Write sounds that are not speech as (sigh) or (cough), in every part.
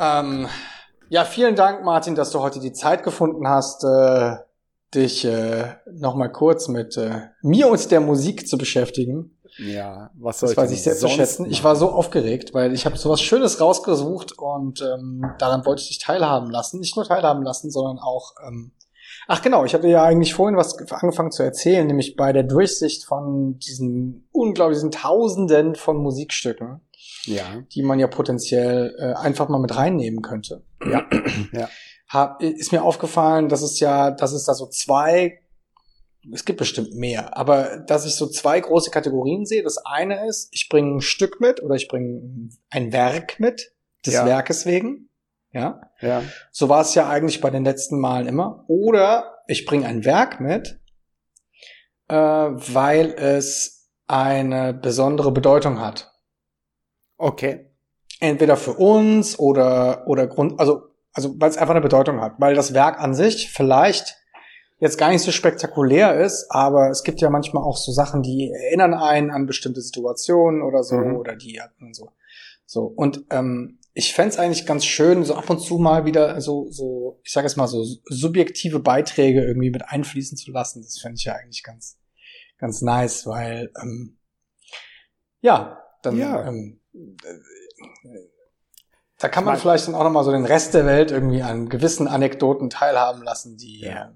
Ähm, ja, vielen Dank, Martin, dass du heute die Zeit gefunden hast, äh, dich äh, nochmal kurz mit äh, mir und der Musik zu beschäftigen. Ja, was soll Das weiß ich sehr zu schätzen. Ich war so aufgeregt, weil ich habe so was Schönes rausgesucht und ähm, daran wollte ich dich teilhaben lassen. Nicht nur teilhaben lassen, sondern auch. Ähm, ach genau, ich hatte ja eigentlich vorhin was angefangen zu erzählen, nämlich bei der Durchsicht von diesen unglaublichen Tausenden von Musikstücken, Ja, die man ja potenziell äh, einfach mal mit reinnehmen könnte. ja, (clears throat) ja. Hab, ist mir aufgefallen, dass es ja, dass es da so zwei es gibt bestimmt mehr, aber dass ich so zwei große Kategorien sehe. Das eine ist, ich bringe ein Stück mit oder ich bringe ein Werk mit, des Ja. Werkes wegen. Ja. Ja, So war es ja eigentlich bei den letzten Malen immer. Oder ich bringe ein Werk mit, äh, weil es eine besondere Bedeutung hat. Okay. Entweder für uns oder, oder Grund, also, also weil es einfach eine Bedeutung hat. Weil das Werk an sich vielleicht jetzt gar nicht so spektakulär ist, aber es gibt ja manchmal auch so Sachen, die erinnern einen an bestimmte Situationen oder so, Mhm. oder die und so. So, und ähm, ich fänd's eigentlich ganz schön, so ab und zu mal wieder so, so, ich sage es mal so, subjektive Beiträge irgendwie mit einfließen zu lassen. Das fände ich ja eigentlich ganz, ganz nice, weil ähm, ja, dann Ja. Ähm, äh, da kann man vielleicht dann auch noch mal so den Rest der Welt irgendwie an gewissen Anekdoten teilhaben lassen, die Ja. äh,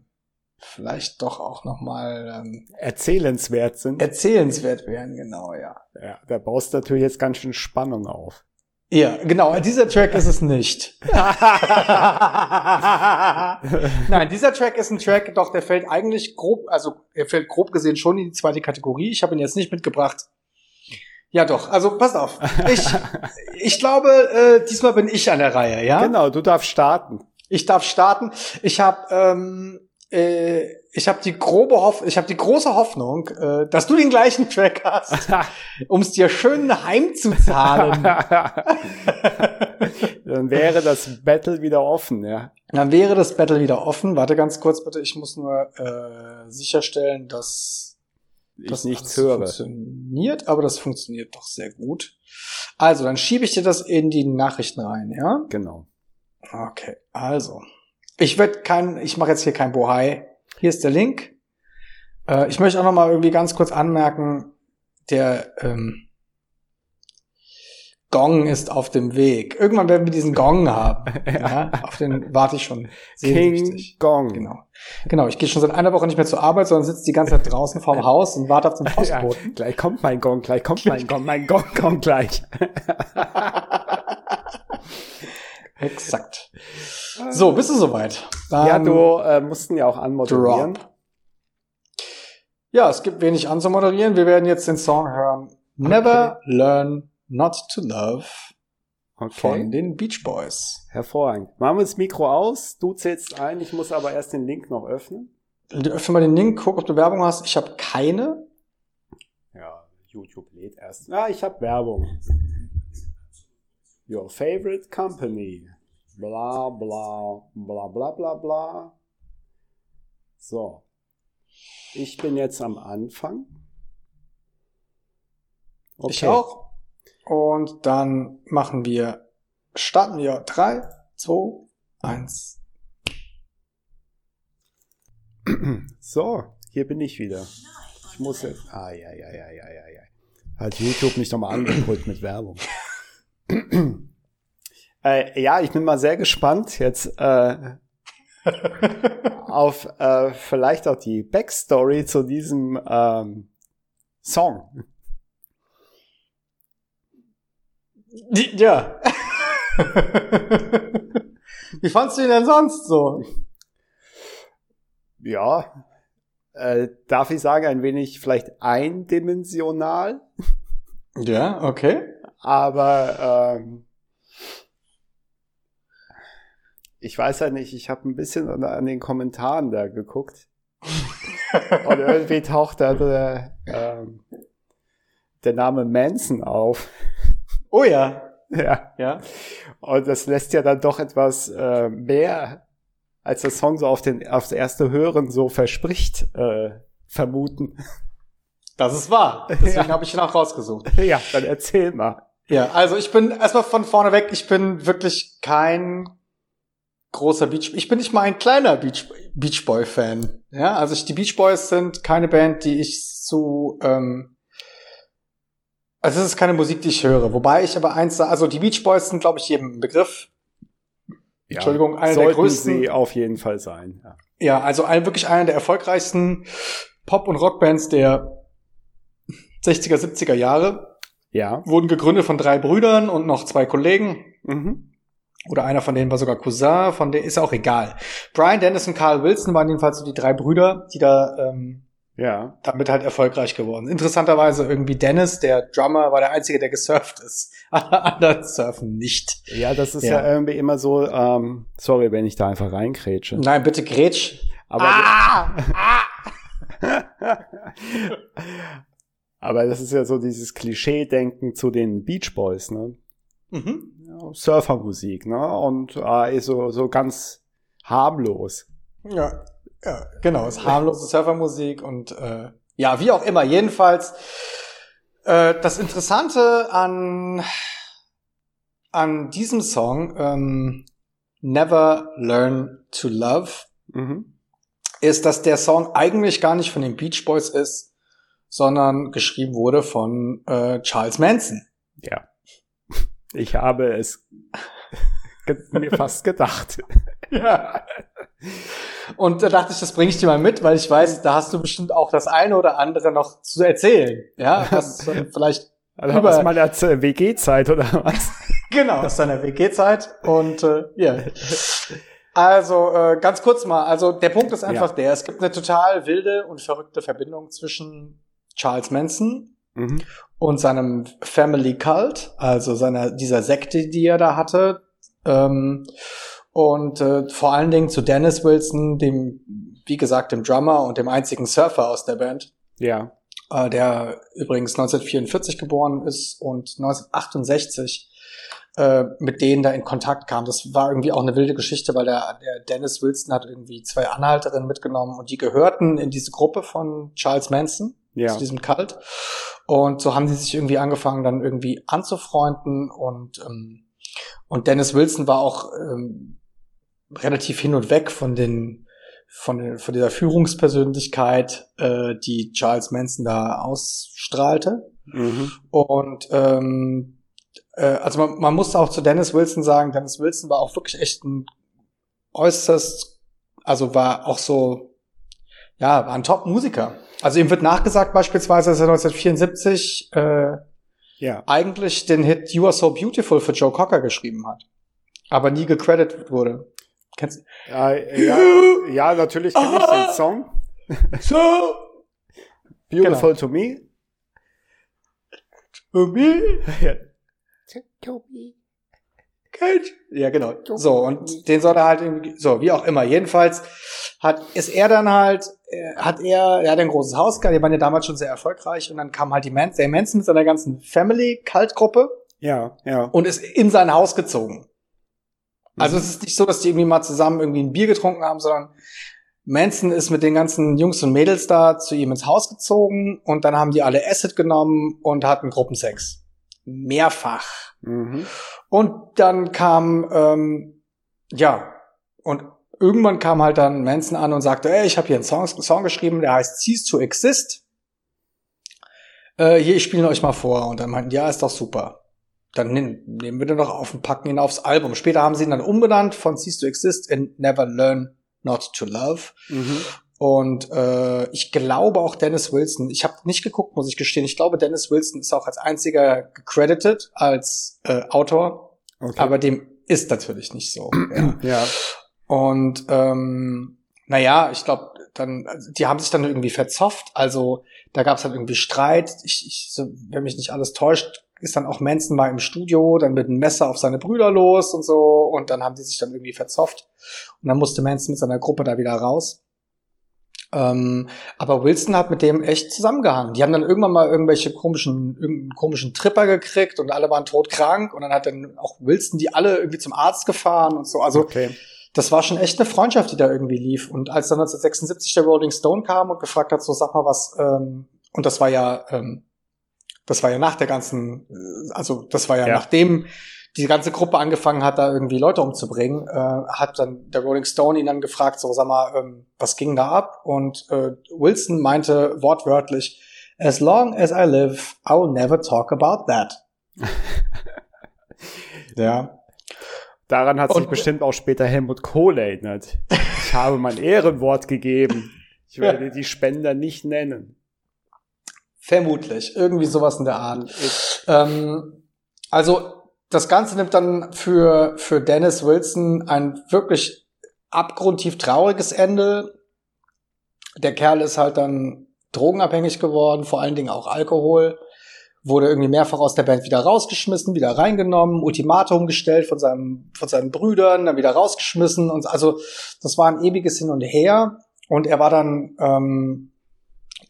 vielleicht doch auch noch mal ähm, Erzählenswert sind. erzählenswert wären, genau, ja. ja, da baust du natürlich jetzt ganz schön Spannung auf. Ja, genau, dieser Track ist es nicht. (laughs) Nein, dieser Track ist ein Track, doch der fällt eigentlich grob, also er fällt grob gesehen schon in die zweite Kategorie. Ich habe ihn jetzt nicht mitgebracht. Ja, doch, also passt auf. Ich, (laughs) ich glaube, äh, diesmal bin ich an der Reihe, ja? Genau, du darfst starten. Ich darf starten. Ich habe ähm, äh, ich habe die grobe Hoff ich habe die große Hoffnung, äh, dass du den gleichen Track hast, (laughs) um es dir schön heimzuzahlen. (laughs) Dann wäre das Battle wieder offen, ja. Dann wäre das Battle wieder offen. Warte ganz kurz bitte, ich muss nur äh, sicherstellen, dass Ich das nichts höre. funktioniert, aber das funktioniert doch sehr gut. Also, dann schiebe ich dir das in die Nachrichten rein, ja? Genau. Okay, also. Ich werde kein, ich mache jetzt hier kein Bohai. Hier ist der Link. Äh, ich möchte auch noch mal irgendwie ganz kurz anmerken, der ähm, Gong ist auf dem Weg. Irgendwann werden wir diesen Gong (laughs) haben. ja, auf den warte ich schon King. Gong. Genau. Genau, ich gehe schon seit einer Woche nicht mehr zur Arbeit, sondern sitze die ganze Zeit draußen vorm (laughs) Haus und warte auf den Ja, Postboten. gleich kommt mein Gong, gleich kommt mein Gong, mein Gong kommt gleich. (laughs) Exakt. So, bist du soweit? ja, Dann- du äh, mussten ja auch anmoderieren. Drop. Ja, es gibt wenig anzumoderieren. Wir werden jetzt den Song hören. Never Learn Not to Love Okay. von den Beach Boys. Hervorragend. Machen wir das Mikro aus. Du zählst ein. Ich muss aber erst den Link noch öffnen. Öffne mal den Link, guck, ob du Werbung hast. Ich habe keine. Ja, YouTube lädt erst. Ah, ich habe Werbung. Your favorite company. Bla bla bla bla bla bla. So. Ich bin jetzt am Anfang. Ich auch. Und dann machen wir, starten wir. Drei, zwei, eins. (clears throat) So, hier bin ich wieder. Ich muss jetzt. Ah, ja, ja, ja, ja, ja, ja. Hat YouTube mich nochmal angeholt mit Werbung. (clears throat) äh, ja, ich bin mal sehr gespannt jetzt äh, (laughs) auf äh, vielleicht auch die Backstory zu diesem ähm, Song. Die- Ja. (laughs) Wie fandst du ihn denn sonst so? Ja, äh, darf ich sagen, ein wenig vielleicht eindimensional. Ja, okay. Aber ähm, ich weiß ja nicht, ich habe ein bisschen an, an den Kommentaren da geguckt. (laughs) Und irgendwie taucht da der, ähm, der Name Manson auf. Oh ja. ja. Ja. Und das lässt ja dann doch etwas äh, mehr, als der Song so auf den aufs erste Hören so verspricht, äh, vermuten. Das ist wahr. Deswegen Ja. habe ich ihn auch rausgesucht. (laughs) ja, dann erzähl mal. Ja, also ich bin erstmal von vorne weg, ich bin wirklich kein großer Beach, ich bin nicht mal ein kleiner Beach, Beach Boy Fan. Ja, also ich, die Beach Boys sind keine Band, die ich zu, ähm, also es ist keine Musik, die ich höre. Wobei ich aber eins, also die Beach Boys sind, glaube ich, jedem Begriff. Ja, Entschuldigung, einer der größten. sie auf jeden Fall sein. Ja. Ja, also ein, wirklich einer der erfolgreichsten Pop- und Rockbands der 60er, 70er Jahre. ja. Wurden gegründet von drei Brüdern und noch zwei Kollegen. Mhm. Oder einer von denen war sogar Cousin, von denen ist auch egal. Brian Dennis und Carl Wilson waren jedenfalls so die drei Brüder, die da ähm, Ja. damit halt erfolgreich geworden. Interessanterweise irgendwie Dennis, der Drummer, war der Einzige, der gesurft ist. (laughs) Alle anderen surfen nicht. Ja, das ist ja, Ja. irgendwie immer so, ähm, sorry, wenn ich da einfach reinkrätsche. Nein, bitte Gretsch. Aber, ah! (laughs) aber das ist ja so dieses Klischee-Denken zu den Beach Boys, ne? Mhm. Surfermusik, ne? Und äh, ist so, so ganz harmlos. Ja, ja, genau. Es ist harmlose Surfermusik und äh, ja, wie auch immer. Jedenfalls äh, das Interessante an an diesem Song ähm, Never Learn to Love Mhm. ist, dass der Song eigentlich gar nicht von den Beach Boys ist, sondern geschrieben wurde von äh, Charles Manson. Ja. Ich habe es mir fast gedacht. (laughs) Ja. Und da dachte ich, das bringe ich dir mal mit, weil ich weiß, da hast du bestimmt auch das eine oder andere noch zu erzählen. Ja, was äh, (laughs) vielleicht Also Über- aus meiner WG-Zeit oder was? (laughs) genau aus deiner WG-Zeit. Und äh, ja. Also äh, ganz kurz mal, also der Punkt ist einfach der, es gibt eine total wilde und verrückte Verbindung zwischen Charles Manson Mhm. und seinem Family Cult, also seiner dieser Sekte, die er da hatte. Ähm, und äh, vor allen Dingen zu Dennis Wilson, dem, wie gesagt, dem Drummer und dem einzigen Surfer aus der Band, Ja. äh, der übrigens 1944 geboren ist und 1968 äh, mit denen da in Kontakt kam. Das war irgendwie auch eine wilde Geschichte, weil der, der Dennis Wilson hat irgendwie zwei Anhalterinnen mitgenommen und die gehörten in diese Gruppe von Charles Manson Ja. zu diesem Cult. Und so haben sie sich irgendwie angefangen, dann irgendwie anzufreunden und ähm, und Dennis Wilson war auch ähm, relativ hin und weg von den von, den, von dieser Führungspersönlichkeit, äh, die Charles Manson da ausstrahlte. Mhm. Und ähm, äh, also man, man muss auch zu Dennis Wilson sagen, Dennis Wilson war auch wirklich echt ein äußerst, also war auch so, ja, war ein Top-Musiker. Also ihm wird nachgesagt beispielsweise, dass er 1974 äh, Ja. eigentlich den Hit You Are So Beautiful für Joe Cocker geschrieben hat, aber nie gecredited wurde. Kennst Ja, ja, ja, natürlich kenne ich den Song. (laughs) So Beautiful to me. Ja. Ja, genau. So, und den soll er halt irgendwie, so, wie auch immer. Jedenfalls hat, ist er dann halt, äh, hat er, er hat ein großes Haus gehabt, die waren ja damals schon sehr erfolgreich und dann kam halt die Man der Manson mit seiner ganzen Family-Kaltgruppe Ja, ja. und ist in sein Haus gezogen. Also es ist nicht so, dass die irgendwie mal zusammen irgendwie ein Bier getrunken haben, sondern Manson ist mit den ganzen Jungs und Mädels da zu ihm ins Haus gezogen und dann haben die alle Acid genommen und hatten Gruppensex. Mehrfach. Mhm. Und dann kam, ähm, ja, und irgendwann kam halt dann Manson an und sagte, ey, ich habe hier einen Song, Song geschrieben, der heißt Cease to Exist. Äh, hier, ich spiele ihn euch mal vor. Und dann meinten, ja, ist doch super. Dann nehmen, wir den doch auf und packen ihn aufs Album. Später haben sie ihn dann umbenannt von Cease to Exist in Never Learn Not to Love. Mhm. Und äh, ich glaube auch Dennis Wilson. Ich habe nicht geguckt, muss ich gestehen. Ich glaube, Dennis Wilson ist auch als einziger gecredited als äh, Autor, Okay. aber dem ist natürlich nicht so. (clears throat) ja. ja. Und ähm, naja, ich glaube, dann, also die haben sich dann irgendwie verzofft. Also da gab es dann irgendwie Streit. Ich, ich, wenn mich nicht alles täuscht, ist dann auch Manson mal im Studio, dann mit einem Messer auf seine Brüder los und so. Und dann haben die sich dann irgendwie verzofft. Und dann musste Manson mit seiner Gruppe da wieder raus. Ähm, aber Wilson hat mit dem echt zusammengehangen. Die haben dann irgendwann mal irgendwelche komischen, irgendeinen komischen Tripper gekriegt und alle waren todkrank. Und dann hat dann auch Wilson die alle irgendwie zum Arzt gefahren und so. Also Okay. das war schon echt eine Freundschaft, die da irgendwie lief. Und als dann 1976 der Rolling Stone kam und gefragt hat, so sag mal was, ähm, und das war ja ähm, Das war ja nach der ganzen, äh, also das war ja, ja. nachdem die ganze Gruppe angefangen hat, da irgendwie Leute umzubringen, äh, hat dann der Rolling Stone ihn dann gefragt, so sag mal, ähm, was ging da ab? Und äh, Wilson meinte wortwörtlich, as long as I live, I will never talk about that. (laughs) ja. Daran hat sich bestimmt auch später Helmut Kohl erinnert. Ich habe mein Ehrenwort gegeben. Ich werde die Spender nicht nennen. Vermutlich. Irgendwie sowas in der Art. Ähm, also das Ganze nimmt dann für, für Dennis Wilson ein wirklich abgrundtief trauriges Ende. Der Kerl ist halt dann drogenabhängig geworden, vor allen Dingen auch Alkohol. Wurde irgendwie mehrfach aus der Band wieder rausgeschmissen, wieder reingenommen, Ultimatum gestellt von seinem, von seinen Brüdern, dann wieder rausgeschmissen und also das war ein ewiges Hin und Her. Und er war dann, ähm,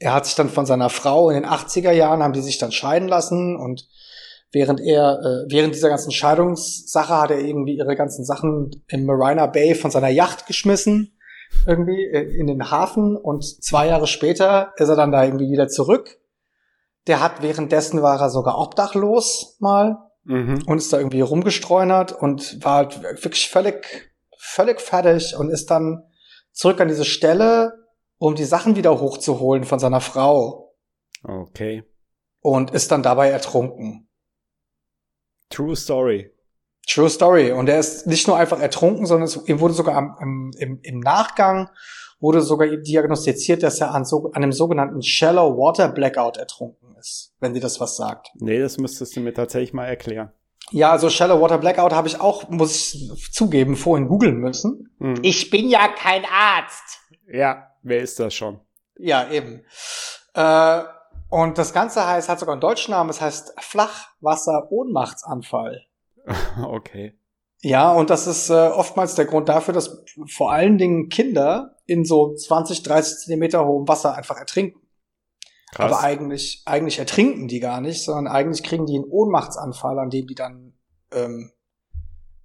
er hat sich dann von seiner Frau in den 80er Jahren haben die sich dann scheiden lassen und während er, äh, während dieser ganzen Scheidungssache hat er irgendwie ihre ganzen Sachen im Marina Bay von seiner Yacht geschmissen, irgendwie äh, in den Hafen und zwei Jahre später ist er dann da irgendwie wieder zurück. Der hat währenddessen war er sogar obdachlos mal mhm. und ist da irgendwie rumgestreunert und war halt wirklich völlig, völlig fertig und ist dann zurück an diese Stelle, um die Sachen wieder hochzuholen von seiner Frau. Okay. Und ist dann dabei ertrunken. True Story. True Story. Und er ist nicht nur einfach ertrunken, sondern es, ihm wurde sogar am, im, im Nachgang wurde sogar diagnostiziert, dass er an, so, an einem sogenannten Shallow Water Blackout ertrunken ist, wenn dir das was sagt. Nee, das müsstest du mir tatsächlich mal erklären. Ja, also Shallow Water Blackout habe ich auch, muss ich zugeben, vorhin googeln müssen. Hm. Ich bin ja kein Arzt. Ja, wer ist das schon? Ja, eben. Äh, und das Ganze heißt, hat sogar einen deutschen Namen, es heißt Flachwasser-Ohnmachtsanfall. (laughs) Okay. Ja, und das ist äh, oftmals der Grund dafür, dass vor allen Dingen Kinder in so 20, 30 Zentimeter hohem Wasser einfach ertrinken. Krass. Aber eigentlich, eigentlich ertrinken die gar nicht, sondern eigentlich kriegen die einen Ohnmachtsanfall, an dem die dann ähm,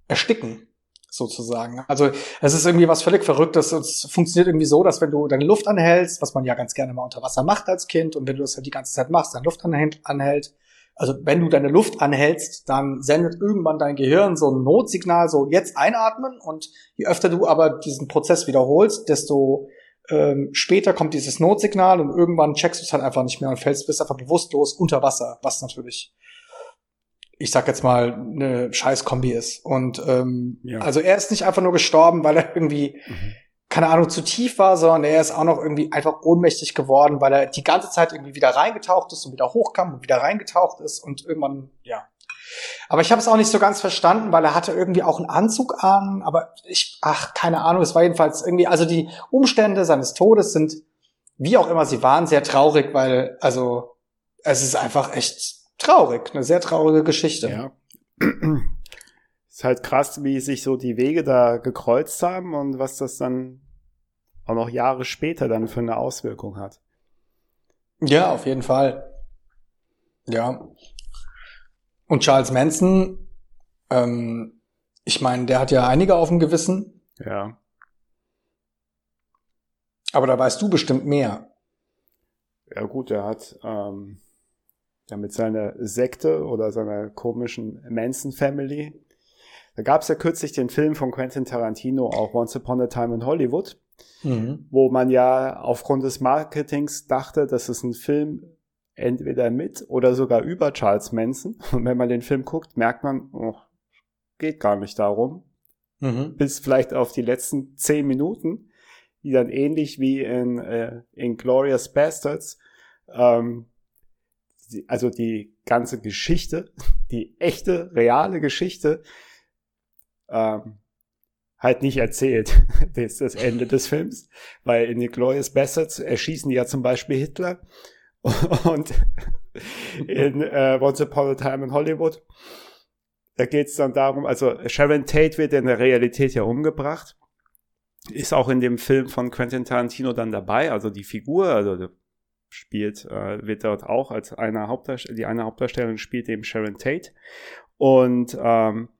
ersticken sozusagen. Also es ist irgendwie was völlig Verrücktes. Es funktioniert irgendwie so, dass wenn du deine Luft anhältst, was man ja ganz gerne mal unter Wasser macht als Kind, und wenn du das halt die ganze Zeit machst, deine Luft anhält, also wenn du deine Luft anhältst, dann sendet irgendwann dein Gehirn so ein Notsignal, so jetzt einatmen. Und je öfter du aber diesen Prozess wiederholst, desto ähm, später kommt dieses Notsignal und irgendwann checkst du es halt einfach nicht mehr und fällst bist einfach bewusstlos unter Wasser, was natürlich ich sag jetzt mal, eine Scheißkombi ist. Und ähm, ja. also er ist nicht einfach nur gestorben, weil er irgendwie, mhm. keine Ahnung, zu tief war, sondern er ist auch noch irgendwie einfach ohnmächtig geworden, weil er die ganze Zeit irgendwie wieder reingetaucht ist und wieder hochkam und wieder reingetaucht ist und irgendwann, ja. Aber ich habe es auch nicht so ganz verstanden, weil er hatte irgendwie auch einen Anzug an, aber ich, ach, keine Ahnung, es war jedenfalls irgendwie, also die Umstände seines Todes sind, wie auch immer sie waren, sehr traurig, weil, also, es ist einfach echt traurig, eine sehr traurige Geschichte. Ja. (clears throat) ist halt krass, wie sich so die Wege da gekreuzt haben und was das dann auch noch Jahre später dann für eine Auswirkung hat. Ja, auf jeden Fall. Ja. Und Charles Manson, ähm, ich meine, der hat ja einige auf dem Gewissen. Ja. Aber da weißt du bestimmt mehr. Ja gut, er hat ähm, ja, mit seiner Sekte oder seiner komischen Manson Family. Da gab es ja kürzlich den Film von Quentin Tarantino, auch Once Upon a Time in Hollywood, mhm. wo man ja aufgrund des Marketings dachte, dass es ein Film entweder mit oder sogar über Charles Manson. (laughs) Und wenn man den Film guckt, merkt man, oh, geht gar nicht darum. Mhm. Bis vielleicht auf die letzten zehn Minuten, die dann ähnlich wie in, äh, in Glorious Bastards ähm, also die ganze Geschichte, (laughs) die echte, reale Geschichte, ähm, halt nicht erzählt. (laughs) Das ist das Ende des Films. Weil in The Glorious Bastards erschießen die ja zum Beispiel Hitler. (laughs) Und in äh, Once Upon a Time in Hollywood, da geht es dann darum, also Sharon Tate wird in der Realität ja umgebracht. Ist auch in dem Film von Quentin Tarantino dann dabei, also die Figur, also spielt, äh, wird dort auch als eine Hauptdarstellerin, die eine Hauptdarstellerin spielt eben Sharon Tate. Und ähm,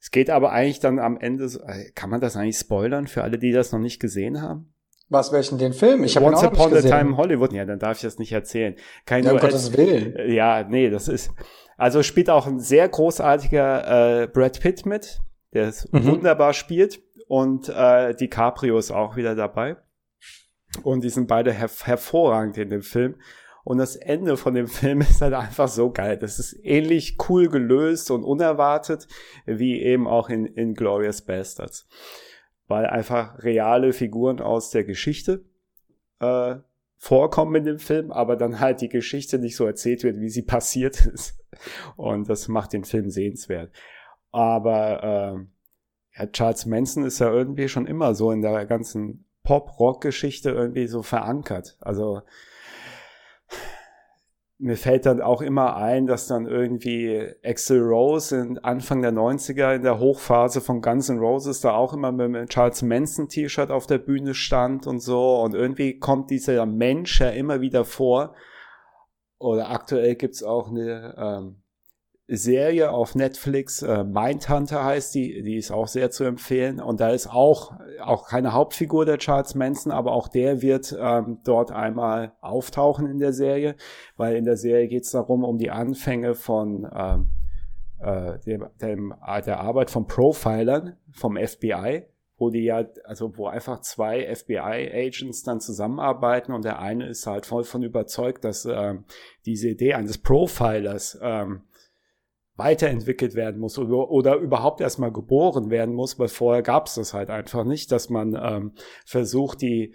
es geht aber eigentlich dann am Ende, äh, kann man das eigentlich spoilern für alle, die das noch nicht gesehen haben? Was, welchen, den Film? Ich habe Once ihn auch Upon a Time in Hollywood. Ja, dann darf ich das nicht erzählen. Kein ja, um Gottes Willen. Ja, nee, das ist, also spielt auch ein sehr großartiger äh, Brad Pitt mit, der es mhm. wunderbar spielt. Und äh, DiCaprio ist auch wieder dabei. Und die sind beide her hervorragend in dem Film. Und das Ende von dem (laughs) Film ist halt einfach so geil. Das ist ähnlich cool gelöst und unerwartet, wie eben auch in, in Glorious Bastards. Weil einfach reale Figuren aus der Geschichte äh, vorkommen in dem Film, aber dann halt die Geschichte nicht so erzählt wird, wie sie (laughs) passiert ist. Und das macht den Film sehenswert. Aber äh, ja, Charles Manson ist ja irgendwie schon immer so in der ganzen Pop-Rock-Geschichte irgendwie so verankert. Also mir fällt dann auch immer ein, dass dann irgendwie Axel Rose in Anfang der 90er in der Hochphase von Guns N' Roses da auch immer mit einem Charles Manson T-Shirt auf der Bühne stand und so. Und irgendwie kommt dieser Mensch ja immer wieder vor. Oder aktuell gibt's auch eine ähm, Serie auf Netflix, äh, Mindhunter heißt die, die ist auch sehr zu empfehlen. Und da ist auch, auch keine Hauptfigur der Charles Manson, aber auch der wird ähm, dort einmal auftauchen in der Serie, weil in der Serie geht es darum, um die Anfänge von ähm, äh, dem, dem, der Arbeit von Profilern vom FBI, wo die ja, also wo einfach zwei FBI-Agents dann zusammenarbeiten und der eine ist halt voll von überzeugt, dass ähm, diese Idee eines Profilers ähm, weiterentwickelt werden muss oder, oder überhaupt erstmal geboren werden muss, weil vorher gab es das halt einfach nicht, dass man ähm, versucht, die,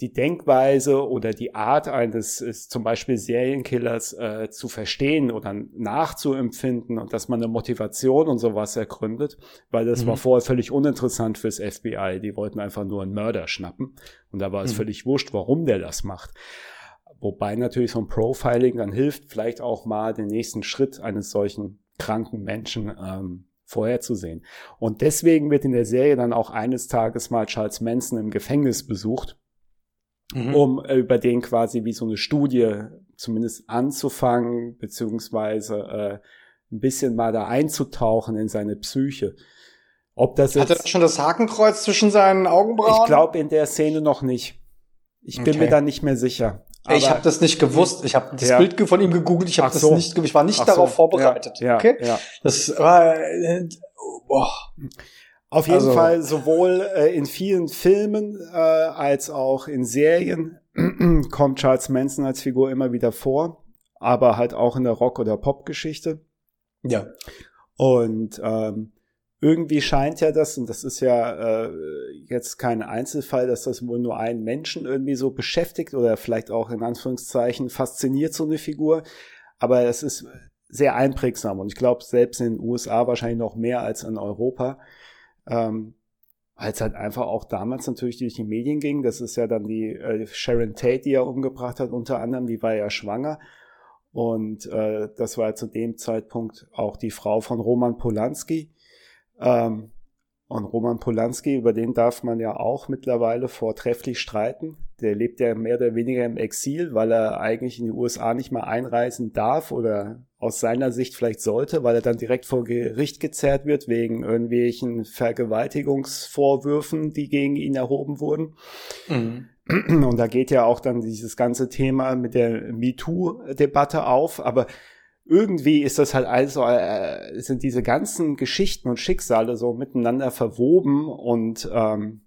die Denkweise oder die Art eines ist, zum Beispiel Serienkillers äh, zu verstehen oder nachzuempfinden und dass man eine Motivation und sowas ergründet, weil das mhm. war vorher völlig uninteressant fürs FBI. Die wollten einfach nur einen Mörder schnappen und da war es mhm. völlig wurscht, warum der das macht. Wobei natürlich so ein Profiling dann hilft, vielleicht auch mal den nächsten Schritt eines solchen kranken Menschen ähm, vorherzusehen. Und deswegen wird in der Serie dann auch eines Tages mal Charles Manson im Gefängnis besucht, mhm. um äh, über den quasi wie so eine Studie zumindest anzufangen, beziehungsweise äh, ein bisschen mal da einzutauchen in seine Psyche. Ob das jetzt, Hat er schon das Hakenkreuz zwischen seinen Augenbrauen? Ich glaube in der Szene noch nicht. Ich bin mir da nicht mehr sicher. Aber ich habe das nicht gewusst. Ich habe das ja. Bild von ihm gegoogelt. Ich habe das so. nicht. Ich war nicht Ach darauf so. vorbereitet. Ja. Okay. Ja. Das war. Äh, boah. Auf jeden also. Fall sowohl äh, in vielen Filmen äh, als auch in Serien (clears throat) kommt Charles Manson als Figur immer wieder vor, aber halt auch in der Rock- oder Pop-Geschichte. Ja. Und ähm, irgendwie scheint ja das, und das ist ja äh, jetzt kein Einzelfall, dass das wohl nur einen Menschen irgendwie so beschäftigt oder vielleicht auch in Anführungszeichen fasziniert so eine Figur. Aber es ist sehr einprägsam und ich glaube selbst in den USA wahrscheinlich noch mehr als in Europa. Ähm, es halt einfach auch damals natürlich durch die Medien ging. Das ist ja dann die äh, Sharon Tate, die er umgebracht hat, unter anderem, die war ja schwanger. Und äh, das war zu dem Zeitpunkt auch die Frau von Roman Polanski ähm, und Roman Polanski, über den darf man ja auch mittlerweile vortrefflich streiten. Der lebt ja mehr oder weniger im Exil, weil er eigentlich in die USA nicht mehr einreisen darf oder aus seiner Sicht vielleicht sollte, weil er dann direkt vor Gericht gezerrt wird wegen irgendwelchen Vergewaltigungsvorwürfen, die gegen ihn erhoben wurden. Mhm. Und da geht ja auch dann dieses ganze Thema mit der MeToo-Debatte auf, aber irgendwie ist das halt also, äh, sind diese ganzen Geschichten und Schicksale so miteinander verwoben und ähm,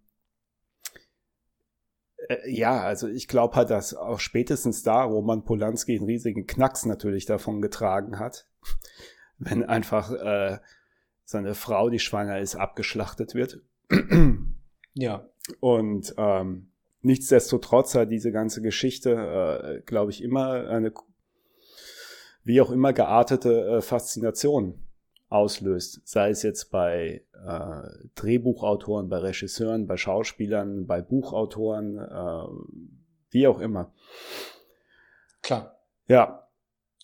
äh, ja, also ich glaube halt, dass auch spätestens da Roman Polanski einen riesigen Knacks natürlich davon getragen hat, (laughs) wenn einfach äh, seine Frau, die schwanger ist, abgeschlachtet wird. ja. Und ähm, nichtsdestotrotz hat diese ganze Geschichte, äh, glaube ich, immer eine wie auch immer geartete äh, Faszination auslöst. Sei es jetzt bei äh, Drehbuchautoren, bei Regisseuren, bei Schauspielern, bei Buchautoren, äh, wie auch immer. Klar. Ja.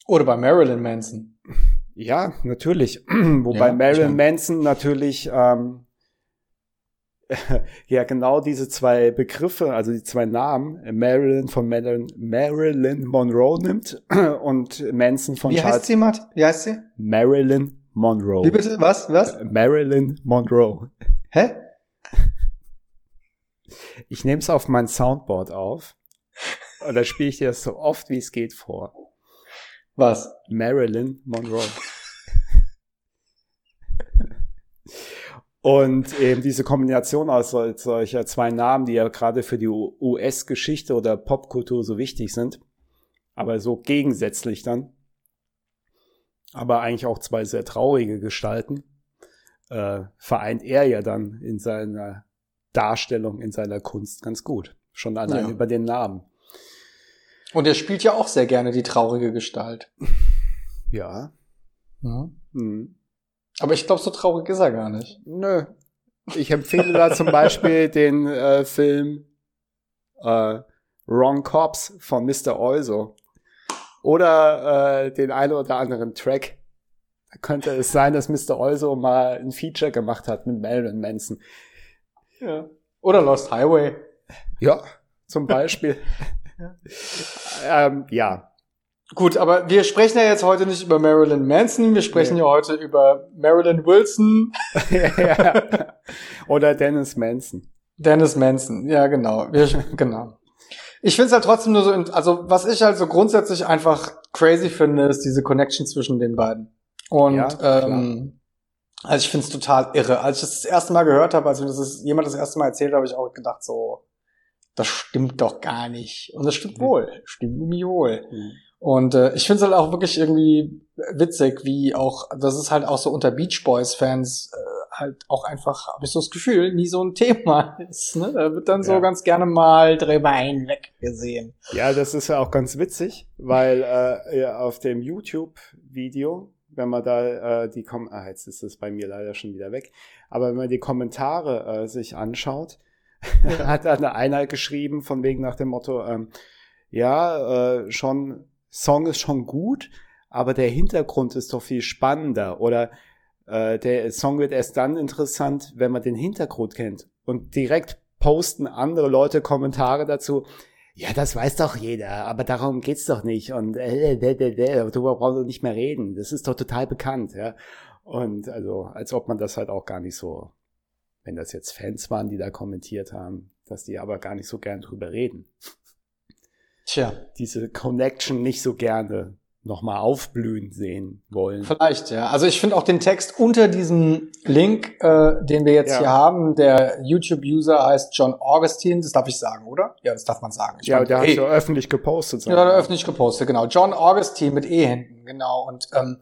Oder bei Marilyn Manson. Ja, natürlich. (clears throat) Wobei ja, Marilyn Manson natürlich ähm, (laughs) ja, genau diese zwei Begriffe, also die zwei Namen, Marilyn von Marilyn, Marilyn Monroe nimmt (clears throat) und Manson von Wie Charles. Wie heißt sie, Matt? Wie heißt sie? Marilyn Monroe. Wie bitte? Was? Was? Marilyn Monroe. (laughs) Hä? Ich nehme es auf mein Soundboard auf. Und dann spiele ich dir das so oft wie es geht vor. Was? Marilyn Monroe. Und eben diese Kombination aus solcher zwei Namen, die ja gerade für die US-Geschichte oder Popkultur so wichtig sind, aber so gegensätzlich dann, aber eigentlich auch zwei sehr traurige Gestalten, äh, vereint er ja dann in seiner Darstellung, in seiner Kunst ganz gut. Schon allein ja. über den Namen. Und er spielt ja auch sehr gerne die traurige Gestalt. Ja. ja. Mhm. Aber ich glaube, so traurig ist er gar nicht. Nö. Ich empfehle da zum Beispiel (laughs) den äh, Film äh, Wrong Cops von Mr. Euso. Oder äh, den einen oder anderen Track. Da könnte es sein, dass Mr. Euso mal ein Feature gemacht hat mit Marilyn Manson. Ja. Oder Lost Highway. Ja, zum Beispiel. (laughs) ja. Ähm, ja, Gut, aber wir sprechen ja jetzt heute nicht über Marilyn Manson, wir sprechen ja, ja heute über Marilyn Wilson. ja. (laughs) Oder Dennis Manson. Dennis Manson, ja genau. Wir, (laughs) genau. Ich finde es halt trotzdem nur so, also was ich halt so grundsätzlich einfach crazy finde, ist diese Connection zwischen den beiden. Und ja, ähm, also ich finde es total irre. Als ich das, das erste Mal gehört habe, als mir das jemand das erste Mal erzählt, habe ich auch gedacht so, das stimmt doch gar nicht. Und das stimmt mhm. wohl, stimmt mir wohl. Mhm. Und äh, ich finde es halt auch wirklich irgendwie witzig, wie auch, das ist halt auch so unter Beach Boys-Fans äh, halt auch einfach, habe ich so das Gefühl, nie so ein (laughs) Thema ist. Ne? Da wird dann so ja. ganz gerne mal drüber hinweg gesehen. Ja, das ist ja auch ganz witzig, weil äh, auf dem YouTube-Video, wenn man da äh, die Kom ah, jetzt ist es bei mir leider schon wieder weg, aber wenn man die Kommentare äh, sich anschaut, (laughs) hat dann einer geschrieben, von wegen nach dem Motto, ähm, ja, äh, schon Song ist schon gut, aber der Hintergrund ist doch viel spannender. Oder äh, der Song wird erst dann interessant, wenn man den Hintergrund kennt. Und direkt posten andere Leute Kommentare dazu. Ja, das weiß doch jeder, aber darum geht's doch nicht. Und äh, äh, äh, äh, darüber brauchen wir nicht mehr reden. Das ist doch total bekannt, ja. Und also, als ob man das halt auch gar nicht so, wenn das jetzt Fans waren, die da kommentiert haben, dass die aber gar nicht so gern drüber reden. Tja. diese Connection nicht so gerne nochmal aufblühen sehen wollen. Vielleicht, ja. Also ich finde auch den Text unter diesem Link, äh, den wir jetzt ja. hier haben, der YouTube-User heißt John Augustine, das darf ich sagen, oder? Ja, das darf man sagen. Ich ja, der hat ja öffentlich gepostet. Ja, der hat öffentlich gepostet, genau. John Augustine mit E hinten, genau. Und ähm,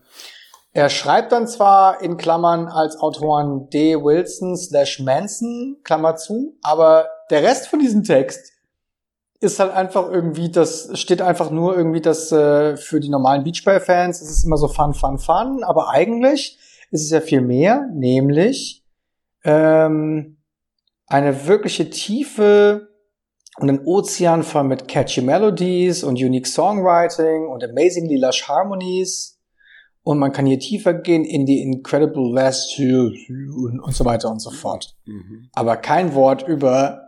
er schreibt dann zwar in Klammern als Autoren D. Wilson slash Manson, Klammer zu, aber der Rest von diesem Text ist halt einfach irgendwie, das steht einfach nur irgendwie das äh, für die normalen Beachball-Fans, es ist immer so fun, fun, fun, aber eigentlich ist es ja viel mehr, nämlich ähm, eine wirkliche Tiefe und ein Ozean voll mit catchy Melodies und unique Songwriting und amazingly lush Harmonies und man kann hier tiefer gehen in die incredible vast und so weiter und so fort. Mhm. Aber kein Wort über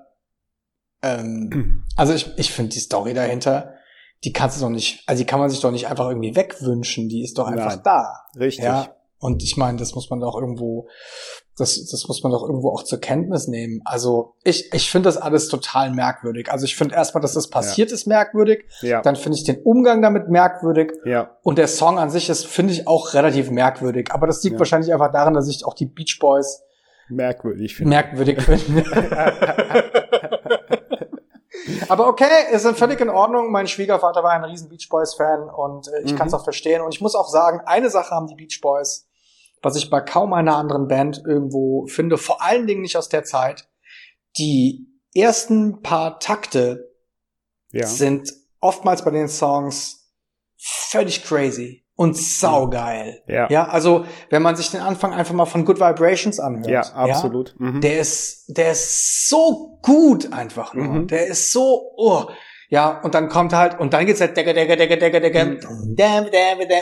ähm, also ich, ich finde die Story dahinter, die kannst du doch nicht, also die kann man sich doch nicht einfach irgendwie wegwünschen, die ist doch einfach Nein, da. Richtig. Ja? Und ich meine, das muss man doch irgendwo, das, das muss man doch irgendwo auch zur Kenntnis nehmen. Also ich, ich finde das alles total merkwürdig. Also ich finde erstmal, dass das passiert ja. ist merkwürdig. Ja. Dann finde ich den Umgang damit merkwürdig. Ja. Und der Song an sich ist, finde ich, auch relativ merkwürdig. Aber das liegt ja. wahrscheinlich einfach daran, dass ich auch die Beach Boys merkwürdig finde. Merkwürdig finde. (laughs) (laughs) Aber okay, ist völlig in Ordnung. Mein Schwiegervater war ein riesen Beach Boys Fan und äh, ich mhm. kann es auch verstehen. Und ich muss auch sagen, eine Sache haben die Beach Boys, was ich bei kaum einer anderen Band irgendwo finde, vor allen Dingen nicht aus der Zeit. Die ersten paar Takte ja. sind oftmals bei den Songs völlig crazy und saugeil. Ja. ja, also wenn man sich den Anfang einfach mal von Good Vibrations anhört. Ja, absolut. Ja, mhm. Der ist, der ist so gut einfach nur. Mhm. Der ist so, oh. Ja, und dann kommt halt, und dann geht's halt decke, decke, decke, decke, decke, mhm.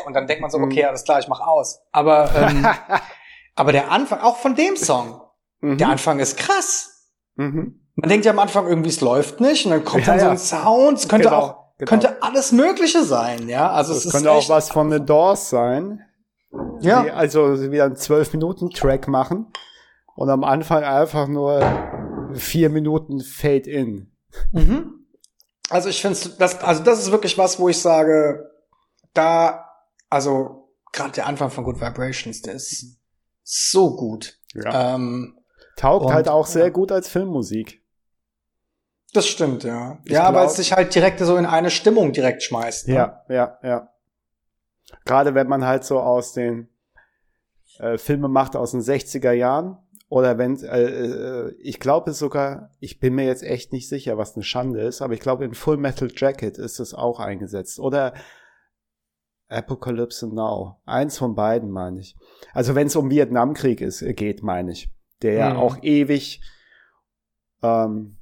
und dann denkt man so, okay, mhm. alles klar, ich mach aus. Aber, ähm, (laughs) aber der Anfang, auch von dem Song, mhm. der Anfang ist krass. Mhm. Man denkt ja am Anfang irgendwie, es läuft nicht, und dann kommt ja, dann so ein Sound, es könnte genau. auch Genau. Könnte alles Mögliche sein, ja. Also es, es könnte auch was von The Doors sein. Ja. Die also wieder einen 12 Minuten Track machen und am Anfang einfach nur vier Minuten Fade in. Mhm. Also ich finde das, also das ist wirklich was, wo ich sage, da, also gerade der Anfang von Good Vibrations, der ist so gut. Ja. Ähm, Taugt und- halt auch sehr ja. gut als Filmmusik. Das stimmt, ja. Ich ja, weil glaub- es sich halt direkt so in eine Stimmung direkt schmeißt. Ne? Ja, ja, ja. Gerade wenn man halt so aus den äh, Filme macht aus den 60er Jahren oder wenn äh, äh, ich glaube es sogar, ich bin mir jetzt echt nicht sicher, was eine Schande ist, aber ich glaube in Full Metal Jacket ist es auch eingesetzt oder Apocalypse Now. Eins von beiden meine ich. Also wenn es um Vietnamkrieg ist, äh, geht, meine ich, der ja Mhm. auch ewig ähm,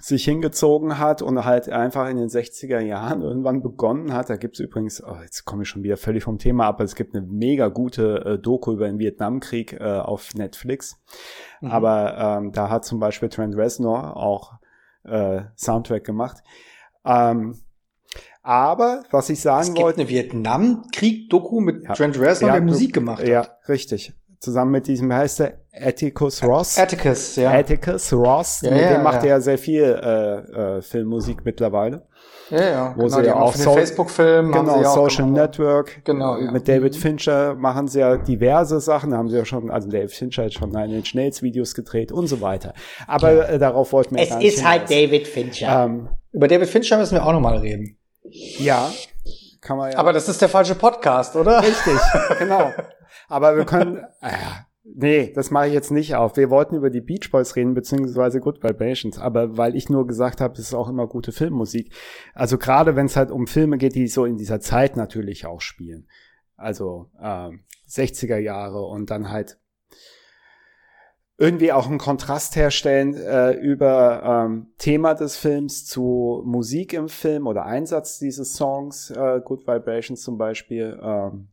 sich hingezogen hat und halt einfach in den 60er Jahren irgendwann begonnen hat. Da gibt's übrigens, oh, jetzt komme ich schon wieder völlig vom Thema ab, aber es gibt eine mega gute äh, Doku über den Vietnamkrieg äh, auf Netflix. Mhm. Aber ähm, da hat zum Beispiel Trent Reznor auch äh, Soundtrack gemacht. Ähm, aber was ich es sagen gibt wollte, eine Vietnamkrieg-Doku mit Ja. Trent Reznor, der Musik gemacht hat. ja, richtig. Zusammen mit diesem, wie heißt der? Atticus Ross. Atticus, ja. Atticus Ross, Ja, mit ja, dem macht ja. er sehr viel äh, äh, Filmmusik mittlerweile. ja, ja. Wo genau, sie die ja auch so- Facebook-Film Genau, ja Social gemacht. Network. Genau, ja. Mit David Mhm. Fincher machen sie ja diverse Sachen, haben sie ja schon, also David Fincher hat schon in den Schnells-Videos gedreht und so weiter. Aber äh, darauf wollten wir Es gar nicht ist halt. David Fincher. Ähm, Über David Fincher müssen wir auch noch mal reden. ja, kann man ja. Aber das ist der falsche Podcast, oder? Richtig, genau. (laughs) Aber wir können, äh, nee, das mache ich jetzt nicht auf. Wir wollten über die Beach Boys reden, beziehungsweise Good Vibrations. Aber weil ich nur gesagt habe, es ist auch immer gute Filmmusik. Also gerade wenn es halt um Filme geht, die so in dieser Zeit natürlich auch spielen. Also ähm, 60er Jahre und dann halt irgendwie auch einen Kontrast herstellen äh, über ähm, Thema des Films zu Musik im Film oder Einsatz dieses Songs, äh, Good Vibrations zum Beispiel, ähm,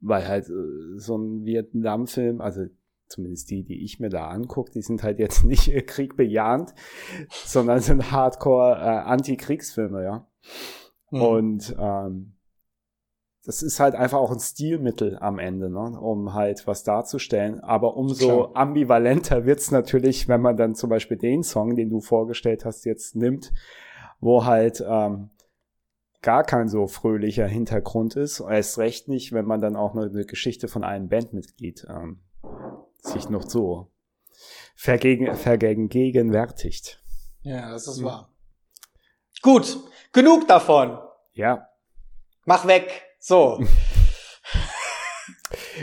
weil halt äh, so ein Vietnam-Film, also zumindest die, die ich mir da angucke, die sind halt jetzt (laughs) nicht äh, kriegbejahend, sondern sind Hardcore äh, Anti-Kriegsfilme, ja. Hm. Und ähm, das ist halt einfach auch ein Stilmittel am Ende, ne, um halt was darzustellen. Aber umso Klar. ambivalenter wird's natürlich, wenn man dann zum Beispiel den Song, den du vorgestellt hast, jetzt nimmt, wo halt ähm, gar kein so fröhlicher Hintergrund ist. Erst recht nicht, wenn man dann auch noch eine Geschichte von einem Bandmitglied ähm, sich noch so vergegen, vergegenwärtigt. Ja, das ist Hm. wahr. Gut, genug davon. Ja, Mach weg. So, (laughs)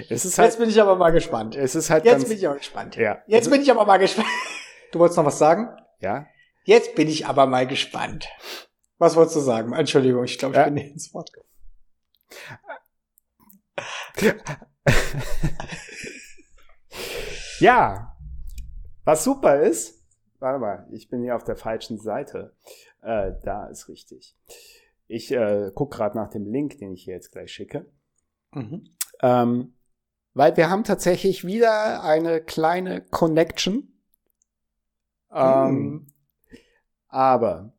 es ist jetzt halt, bin ich aber mal gespannt. es ist halt Jetzt ganz, bin ich aber gespannt. ja, Jetzt bin ich aber mal gespannt. (laughs) Du wolltest noch was sagen? ja, Jetzt bin ich aber mal gespannt. Was wolltest du sagen? Entschuldigung, ich glaube, ich Ja. bin nicht ins Wort gekommen. Ja, was super ist, warte mal, ich bin hier auf der falschen Seite. Äh, da ist richtig. Ich äh, guck gerade nach dem Link, den ich hier jetzt gleich schicke. Mhm. Ähm, weil wir haben tatsächlich wieder eine kleine Connection. Ähm, Mhm. Aber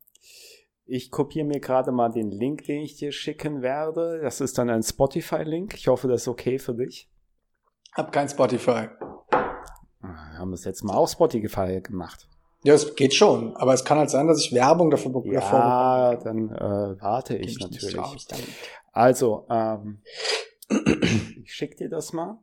ich kopiere mir gerade mal den Link, den ich dir schicken werde. Das ist dann ein Spotify-Link. Ich hoffe, das ist okay für dich. Hab kein Spotify. Ah, Haben wir es jetzt mal auf Spotify gemacht. Ja, es geht schon, aber es kann halt sein, dass ich Werbung dafür be- davor Ja, dann äh, warte bekomme. ich nicht natürlich. Also, ähm, (clears throat) ich schick dir das mal.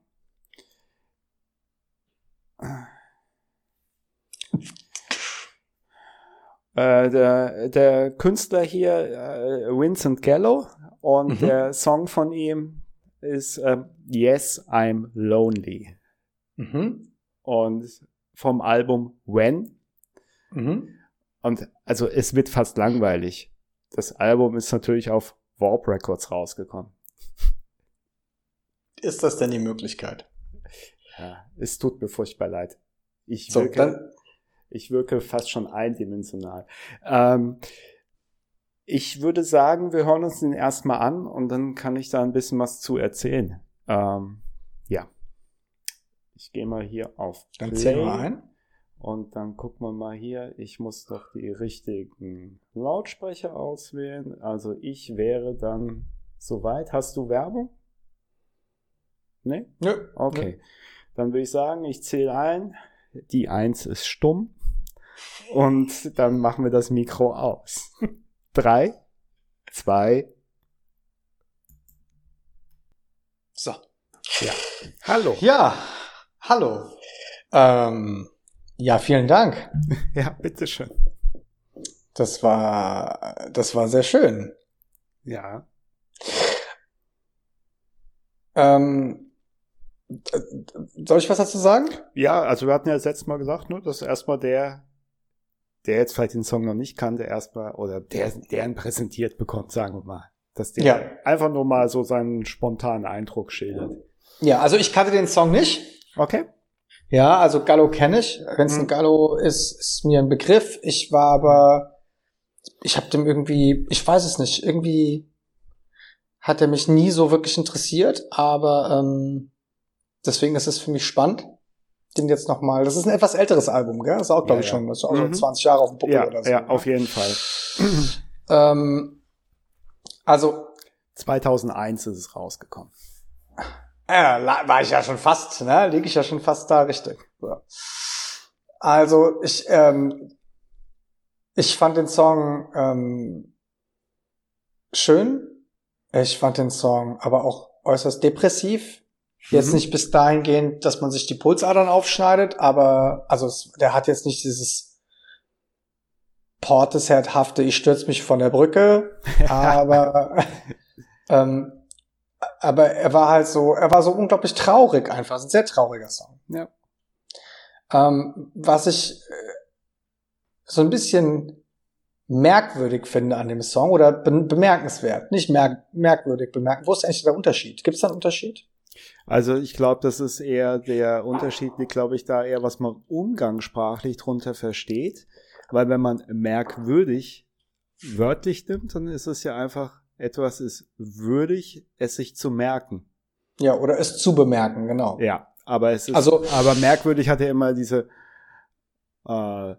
Äh, der, der Künstler hier, äh, Vincent Gallo, und Mhm. der Song von ihm ist äh, Yes, I'm Lonely. Mhm. Und vom Album When. Mhm. Und also es wird fast langweilig. Das Album ist natürlich auf Warp Records rausgekommen. Ist das denn die Möglichkeit? Ja, es tut mir furchtbar leid. Ich So, dann, ich wirke fast schon eindimensional. Ähm, ich würde sagen, wir hören uns den erstmal an und dann kann ich da ein bisschen was zu erzählen. Ähm, ja. Ich gehe mal hier auf dann Play zähl mal ein. und dann gucken wir mal hier. Ich muss doch die richtigen Lautsprecher auswählen. Also ich wäre dann soweit. Hast du Werbung? Nee? Nö. Okay. Dann würde ich sagen, ich zähle ein. Die Eins ist stumm. Und dann machen wir das Mikro aus. (laughs) Drei, zwei. So. Ja. Hallo. Ja, hallo. Ähm, ja, vielen Dank. (laughs) Ja, bitteschön. Das war, das war sehr schön. Ja. Ähm, soll ich was dazu sagen? Ja, also wir hatten ja das letzte Mal gesagt, ne, dass erstmal der, der jetzt vielleicht den Song noch nicht kannte, erstmal, oder der, der ihn präsentiert bekommt, sagen wir mal. Dass der Ja. einfach nur mal so seinen spontanen Eindruck schildert. Ja, also ich kannte den Song nicht. Okay. Ja, also Gallo kenne ich. Wenn es Mhm. Gallo ist, ist mir ein Begriff. Ich war aber, ich habe dem irgendwie, ich weiß es nicht, irgendwie hat er mich nie so wirklich interessiert, aber ähm, deswegen ist es für mich spannend, den jetzt noch mal. Das ist ein etwas älteres Album, gell? Das ist auch, glaube Ja, ich, ja. schon, das ist auch Mhm. 20 Jahre auf dem Buckel Ja, oder so. ja, ne? auf jeden Fall. Ähm, also 2001 ist es rausgekommen. Ja, war ich ja schon fast, ne? Liege ich ja schon fast da richtig. So. Also ich, ähm, ich fand den Song ähm, schön. Ich fand den Song aber auch äußerst depressiv. Jetzt Mhm. nicht bis dahingehend, dass man sich die Pulsadern aufschneidet, aber also es, der hat jetzt nicht dieses Portesherdhafte, ich stürz mich von der Brücke, (laughs) aber ähm, aber er war halt so, er war so unglaublich traurig einfach, ein sehr trauriger Song. Ja. Ähm, was ich äh, so ein bisschen merkwürdig finde an dem Song oder be bemerkenswert, nicht merk merkwürdig bemerken. Wo ist eigentlich der Unterschied? Gibt es da einen Unterschied? Also ich glaube, das ist eher der Unterschied, liegt, glaube ich, da eher, was man umgangssprachlich drunter versteht. Weil wenn man merkwürdig wörtlich nimmt, dann ist es ja einfach, etwas ist würdig, es sich zu merken. Ja, oder es zu bemerken, genau. Ja, aber es ist, Also- aber merkwürdig hat ja immer diese, äh,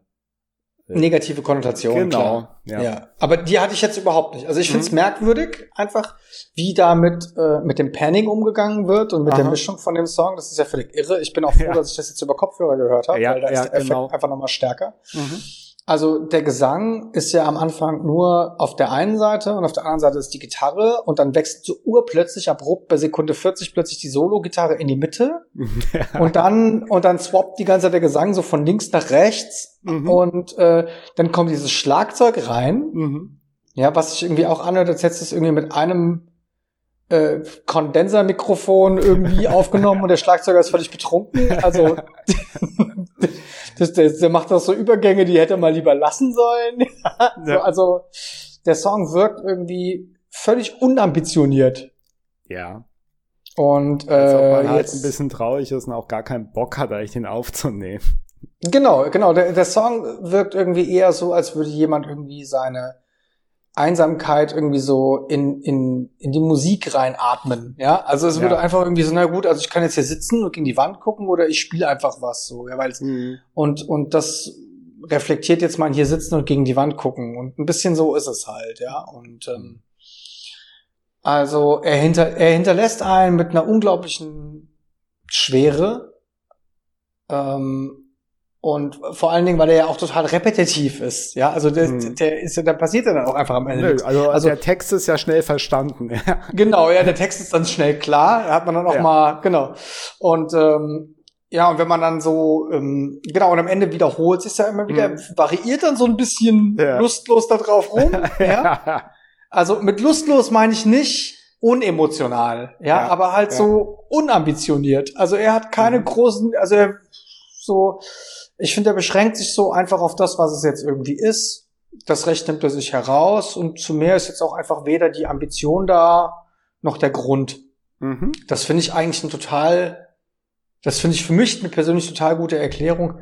Negative Konnotation. genau, Klar. ja. Ja. aber die hatte ich jetzt überhaupt nicht. Also ich finde es Mhm. merkwürdig, einfach wie da mit, äh, mit dem Panning umgegangen wird und mit der Aha. Mischung von dem Song. Das ist ja völlig irre. Ich bin auch froh, Ja. dass ich das jetzt über Kopfhörer gehört habe, Ja, weil da ist der Effekt genau. einfach nochmal stärker. Mhm. Also der Gesang ist ja am Anfang nur auf der einen Seite und auf der anderen Seite ist die Gitarre und dann wechselt so urplötzlich abrupt bei Sekunde 40 plötzlich die Solo-Gitarre in die Mitte (laughs) und dann und dann swappt die ganze Zeit der Gesang so von links nach rechts Mhm. und äh, dann kommt dieses Schlagzeug rein, Mhm. ja, was sich irgendwie auch anhört, als hättest du es irgendwie mit einem äh, Kondensermikrofon irgendwie (laughs) aufgenommen und der Schlagzeuger ist völlig betrunken. Also das, der, der macht doch so Übergänge, die hätte er mal lieber lassen sollen. (laughs) so, also der Song wirkt irgendwie völlig unambitioniert. ja. Und Als ob äh, man halt jetzt, ein bisschen traurig ist und auch gar keinen Bock hat, eigentlich den aufzunehmen. Genau, genau. Der, der Song wirkt irgendwie eher so, als würde jemand irgendwie seine Einsamkeit irgendwie so in, in, in die Musik reinatmen. Ja, also es Ja. würde einfach irgendwie so, na gut, also ich kann jetzt hier sitzen und gegen die Wand gucken oder ich spiele einfach was so. Ja, weil und, und das reflektiert jetzt mal hier sitzen und gegen die Wand gucken. Und ein bisschen so ist es halt, ja. Und ähm, also er, hinter, er hinterlässt einen mit einer unglaublichen Schwere. Ähm, und vor allen Dingen, weil er ja auch total repetitiv ist. Ja, also der, Mhm. der ist ja, da passiert ja dann auch einfach am Ende Nö, also, Also- der Text ist ja schnell verstanden. (laughs) Ja. Genau, ja, der Text ist dann schnell klar, da hat man dann auch Ja. mal, genau. Und ähm, ja, und wenn man dann so, ähm, genau, und am Ende wiederholt sich ja immer wieder, Mhm. variiert dann so ein bisschen Ja. lustlos da drauf rum. (laughs) ja? Also mit lustlos meine ich nicht unemotional, ja, Ja, aber halt so unambitioniert. Also er hat keine Mhm. großen, also er so, ich finde, er beschränkt sich so einfach auf das, was es jetzt irgendwie ist. Das Recht nimmt er sich heraus und zu mehr ist jetzt auch einfach weder die Ambition da noch der Grund. mhm. Das finde ich eigentlich ein total, das finde ich für mich eine persönlich total gute Erklärung.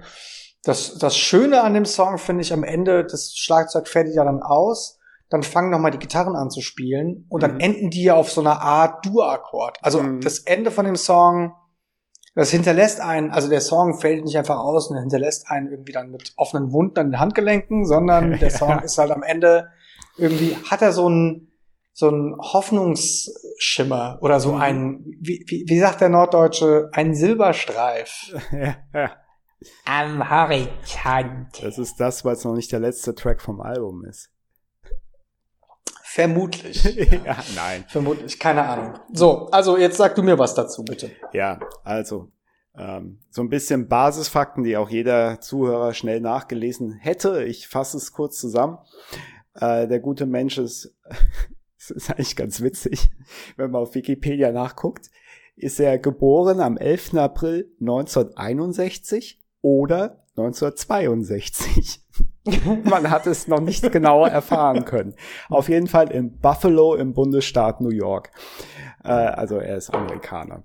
Das, das Schöne an dem Song finde ich am Ende, das Schlagzeug fädelt ja dann aus, dann fangen nochmal die Gitarren an zu spielen und dann Mhm. enden die ja auf so einer Art Dur-Akkord. Also Mhm. das Ende von dem Song, das hinterlässt einen, also der Song fällt nicht einfach aus und hinterlässt einen irgendwie dann mit offenen Wunden an den Handgelenken, sondern (laughs) der Song ist halt am Ende irgendwie, hat er so einen, so einen Hoffnungsschimmer oder so Mhm. einen, wie, wie, wie sagt der Norddeutsche, einen Silberstreif. (laughs) ja, ja. Am Horizont. Das ist das, weil es noch nicht der letzte Track vom Album ist. Vermutlich. (laughs) ja, nein. Vermutlich, keine Ahnung. So, also jetzt sag du mir was dazu, bitte. Ja, also ähm, so ein bisschen Basisfakten, die auch jeder Zuhörer schnell nachgelesen hätte. Ich fasse es kurz zusammen. Äh, der gute Mensch ist, (laughs) das ist eigentlich ganz witzig, wenn man auf Wikipedia nachguckt, ist er geboren am 11. April 1961 oder 1962. (laughs) (laughs) Man hat es noch nicht genauer erfahren können. Auf jeden Fall in Buffalo im Bundesstaat New York. Äh, also er ist Amerikaner.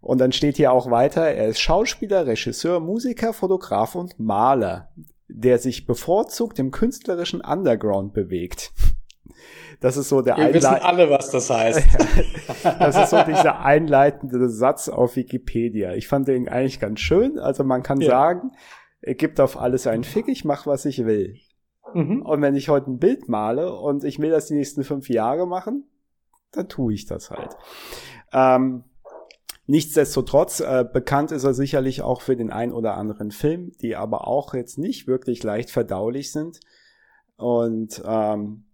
Und dann steht hier auch weiter, er ist Schauspieler, Regisseur, Musiker, Fotograf und Maler, der sich bevorzugt im künstlerischen Underground bewegt. Das ist so der Wir wissen alle, was das heißt. (laughs) das ist so dieser einleitende Satz auf Wikipedia. Ich fand den eigentlich ganz schön. Also man kann ja. sagen, gibt auf alles einen Fick, ich mach, was ich will. Mhm. Und wenn ich heute ein Bild male und ich will das die nächsten fünf Jahre machen, dann tue ich das halt. Ähm, nichtsdestotrotz, äh, bekannt ist er sicherlich auch für den ein oder anderen Film, die aber auch jetzt nicht wirklich leicht verdaulich sind. Und ähm,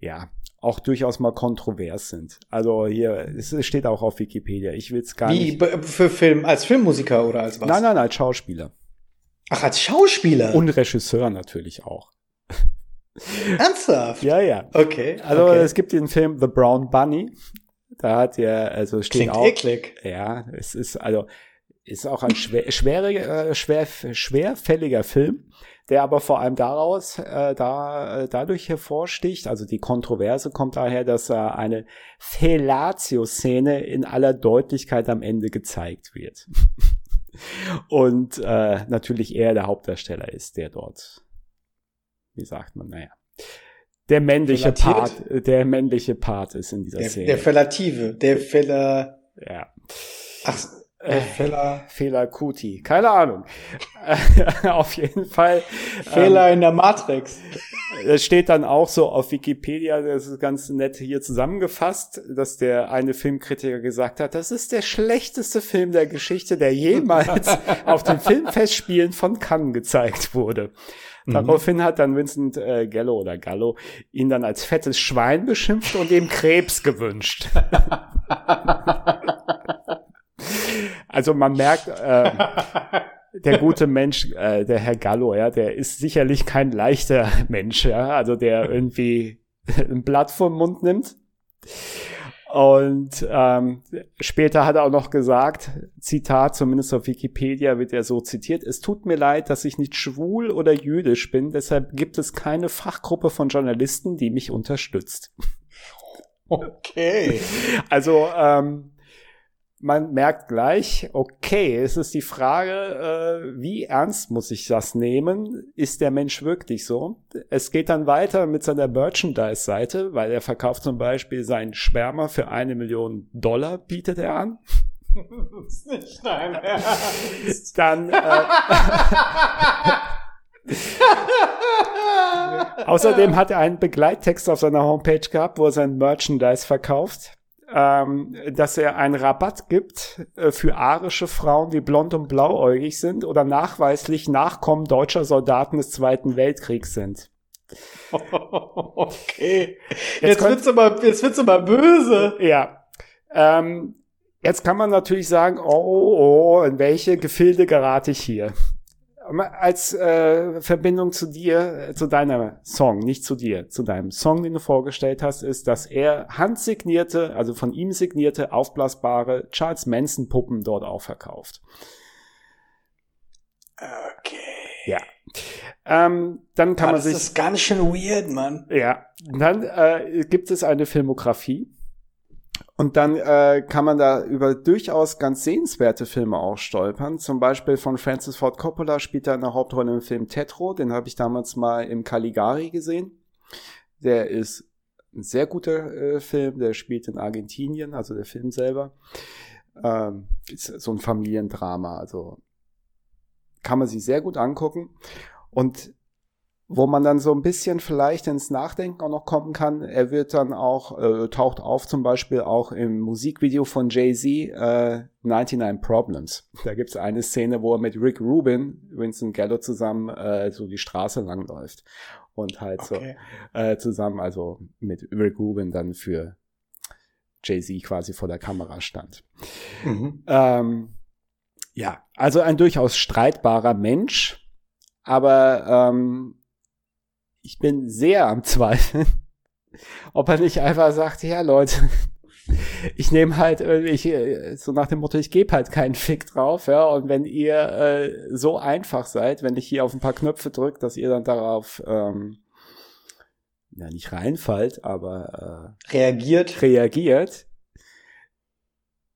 ja, auch durchaus mal kontrovers sind. Also hier, es steht auch auf Wikipedia. Ich will es gar Wie, nicht. Wie, für Film, als Filmmusiker oder als was? Nein, nein, als Schauspieler. Ach, als Schauspieler? Und Regisseur natürlich auch. (laughs) Ernsthaft? ja, ja. Okay. Also okay. es gibt den Film The Brown Bunny. Da hat er, also steht Klingt auch. eklig. Ja, es ist, also, ist auch ein schwer, schwere, äh, schwer, schwerfälliger Film, der aber vor allem daraus, äh, da, äh, dadurch hervorsticht. Also die Kontroverse kommt daher, dass äh, eine Fellatio-Szene in aller Deutlichkeit am Ende gezeigt wird. (laughs) Und äh, natürlich er der Hauptdarsteller ist, der dort, wie sagt man, naja, der männliche Fellatiert? Part, der männliche Part ist in dieser Der, Szene. der Fellative, der Feller, ja. ach, der Feller, Fehler Kuti, keine Ahnung. (laughs) auf jeden Fall. Fehler in der Matrix. Es steht dann auch so auf Wikipedia, das ist ganz nett hier zusammengefasst, dass der eine Filmkritiker gesagt hat, das ist der schlechteste Film der Geschichte, der jemals (laughs) auf den Filmfestspielen von Cannes gezeigt wurde. Daraufhin hat dann Vincent äh, Gallo oder Gallo ihn dann als fettes Schwein beschimpft und ihm Krebs gewünscht. (laughs) also man merkt, äh, der gute Mensch, äh, der Herr Gallo, ja, der ist sicherlich kein leichter Mensch, ja, also der irgendwie ein Blatt vom Mund nimmt. Und ähm, später hat er auch noch gesagt, Zitat, zumindest auf Wikipedia wird er so zitiert, es tut mir leid, dass ich nicht schwul oder jüdisch bin, deshalb gibt es keine Fachgruppe von Journalisten, die mich unterstützt. Okay. Also ähm, man merkt gleich, okay, es ist die Frage, äh, wie ernst muss ich das nehmen? Ist der Mensch wirklich so? Es geht dann weiter mit seiner Merchandise-Seite, weil er verkauft zum Beispiel seinen Sperma für eine Million Dollar, bietet er an. Das ist nicht dein Ernst. Dann äh, (laughs) Außerdem hat er einen Begleittext auf seiner Homepage gehabt, wo er sein Merchandise verkauft ähm, dass er einen Rabatt gibt äh, für arische Frauen, die blond und blauäugig sind oder nachweislich Nachkommen deutscher Soldaten des Zweiten Weltkriegs sind. (laughs) Okay. Jetzt, jetzt wird's aber, jetzt wird's aber böse. Ja. Ähm, jetzt kann man natürlich sagen, oh, oh, in welche Gefilde gerate ich hier? Als äh, Verbindung zu dir, äh, zu deiner Song, nicht zu dir, zu deinem Song, den du vorgestellt hast, ist, dass er handsignierte, also von ihm signierte, aufblasbare Charles Manson Puppen dort auch verkauft. Okay. Ja. Ähm, dann kann Aber man sich. Das ist ganz schön weird, Mann. Ja. Dann äh, gibt es eine Filmografie und dann äh, kann man da über durchaus ganz sehenswerte Filme auch stolpern. Zum Beispiel von Francis Ford Coppola spielt er eine Hauptrolle im Film Tetro. Den habe ich damals mal im Caligari gesehen. Der ist ein sehr guter äh, Film. Der spielt in Argentinien, also der Film selber. Ähm, ist so ein Familiendrama. Also kann man sich sehr gut angucken. Und wo man dann so ein bisschen vielleicht ins Nachdenken auch noch kommen kann. Er wird dann auch, äh, taucht auf zum Beispiel auch im Musikvideo von Jay-Z, äh, 99 Problems. Da gibt's eine Szene, wo er mit Rick Rubin, Vincent Gallo zusammen äh, so die Straße langläuft. Und halt okay. so äh, zusammen, also mit Rick Rubin dann für Jay-Z quasi vor der Kamera stand. Mhm. Ähm, ja, also ein durchaus streitbarer Mensch, aber ähm, ich bin sehr am Zweifeln, (laughs) ob er nicht einfach sagt, ja Leute, (laughs) ich nehme halt irgendwie, äh, so nach dem Motto, ich gebe halt keinen Fick drauf, ja, und wenn ihr äh, so einfach seid, wenn ich hier auf ein paar Knöpfe drücke, dass ihr dann darauf ähm, ja nicht reinfallt, aber äh, reagiert, reagiert,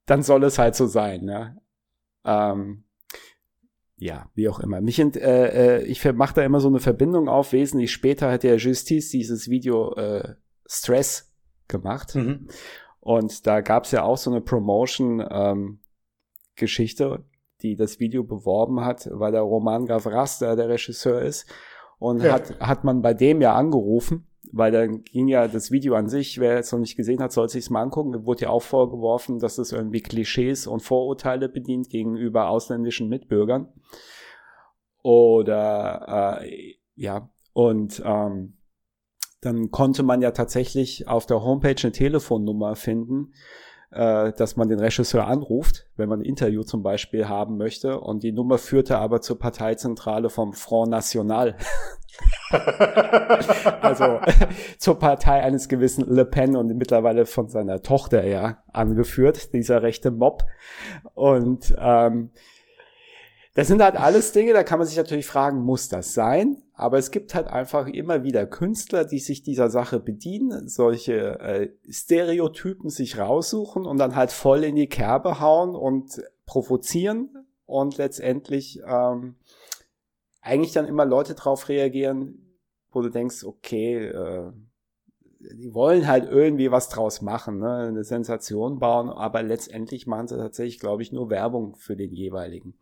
dann soll es halt so sein, ne? Ähm, ja, wie auch immer. Mich ent, äh, äh ich mache da immer so eine Verbindung auf. Wesentlich später hat der Justice dieses Video äh, Stress gemacht. Mhm. Und da gab's ja auch so eine Promotion-Geschichte, ähm, die das Video beworben hat, weil der Roman Gavras der, der Regisseur ist. Und ja. hat, hat man bei dem ja angerufen weil dann ging ja das Video an sich, wer es noch nicht gesehen hat, sollte sich mal angucken, wurde ja auch vorgeworfen, dass es irgendwie Klischees und Vorurteile bedient gegenüber ausländischen Mitbürgern. Oder äh, ja, und ähm, dann konnte man ja tatsächlich auf der Homepage eine Telefonnummer finden, äh, dass man den Regisseur anruft, wenn man ein Interview zum Beispiel haben möchte. Und die Nummer führte aber zur Parteizentrale vom Front National. (laughs) (laughs) also (laughs) zur Partei eines gewissen Le Pen und mittlerweile von seiner Tochter ja angeführt, dieser rechte Mob. Und ähm, das sind halt alles Dinge, da kann man sich natürlich fragen, muss das sein? Aber es gibt halt einfach immer wieder Künstler, die sich dieser Sache bedienen, solche äh, Stereotypen sich raussuchen und dann halt voll in die Kerbe hauen und provozieren und letztendlich ähm, eigentlich dann immer Leute drauf reagieren, wo du denkst, okay, äh, die wollen halt irgendwie was draus machen, ne? eine Sensation bauen, aber letztendlich machen sie tatsächlich, glaube ich, nur Werbung für den jeweiligen.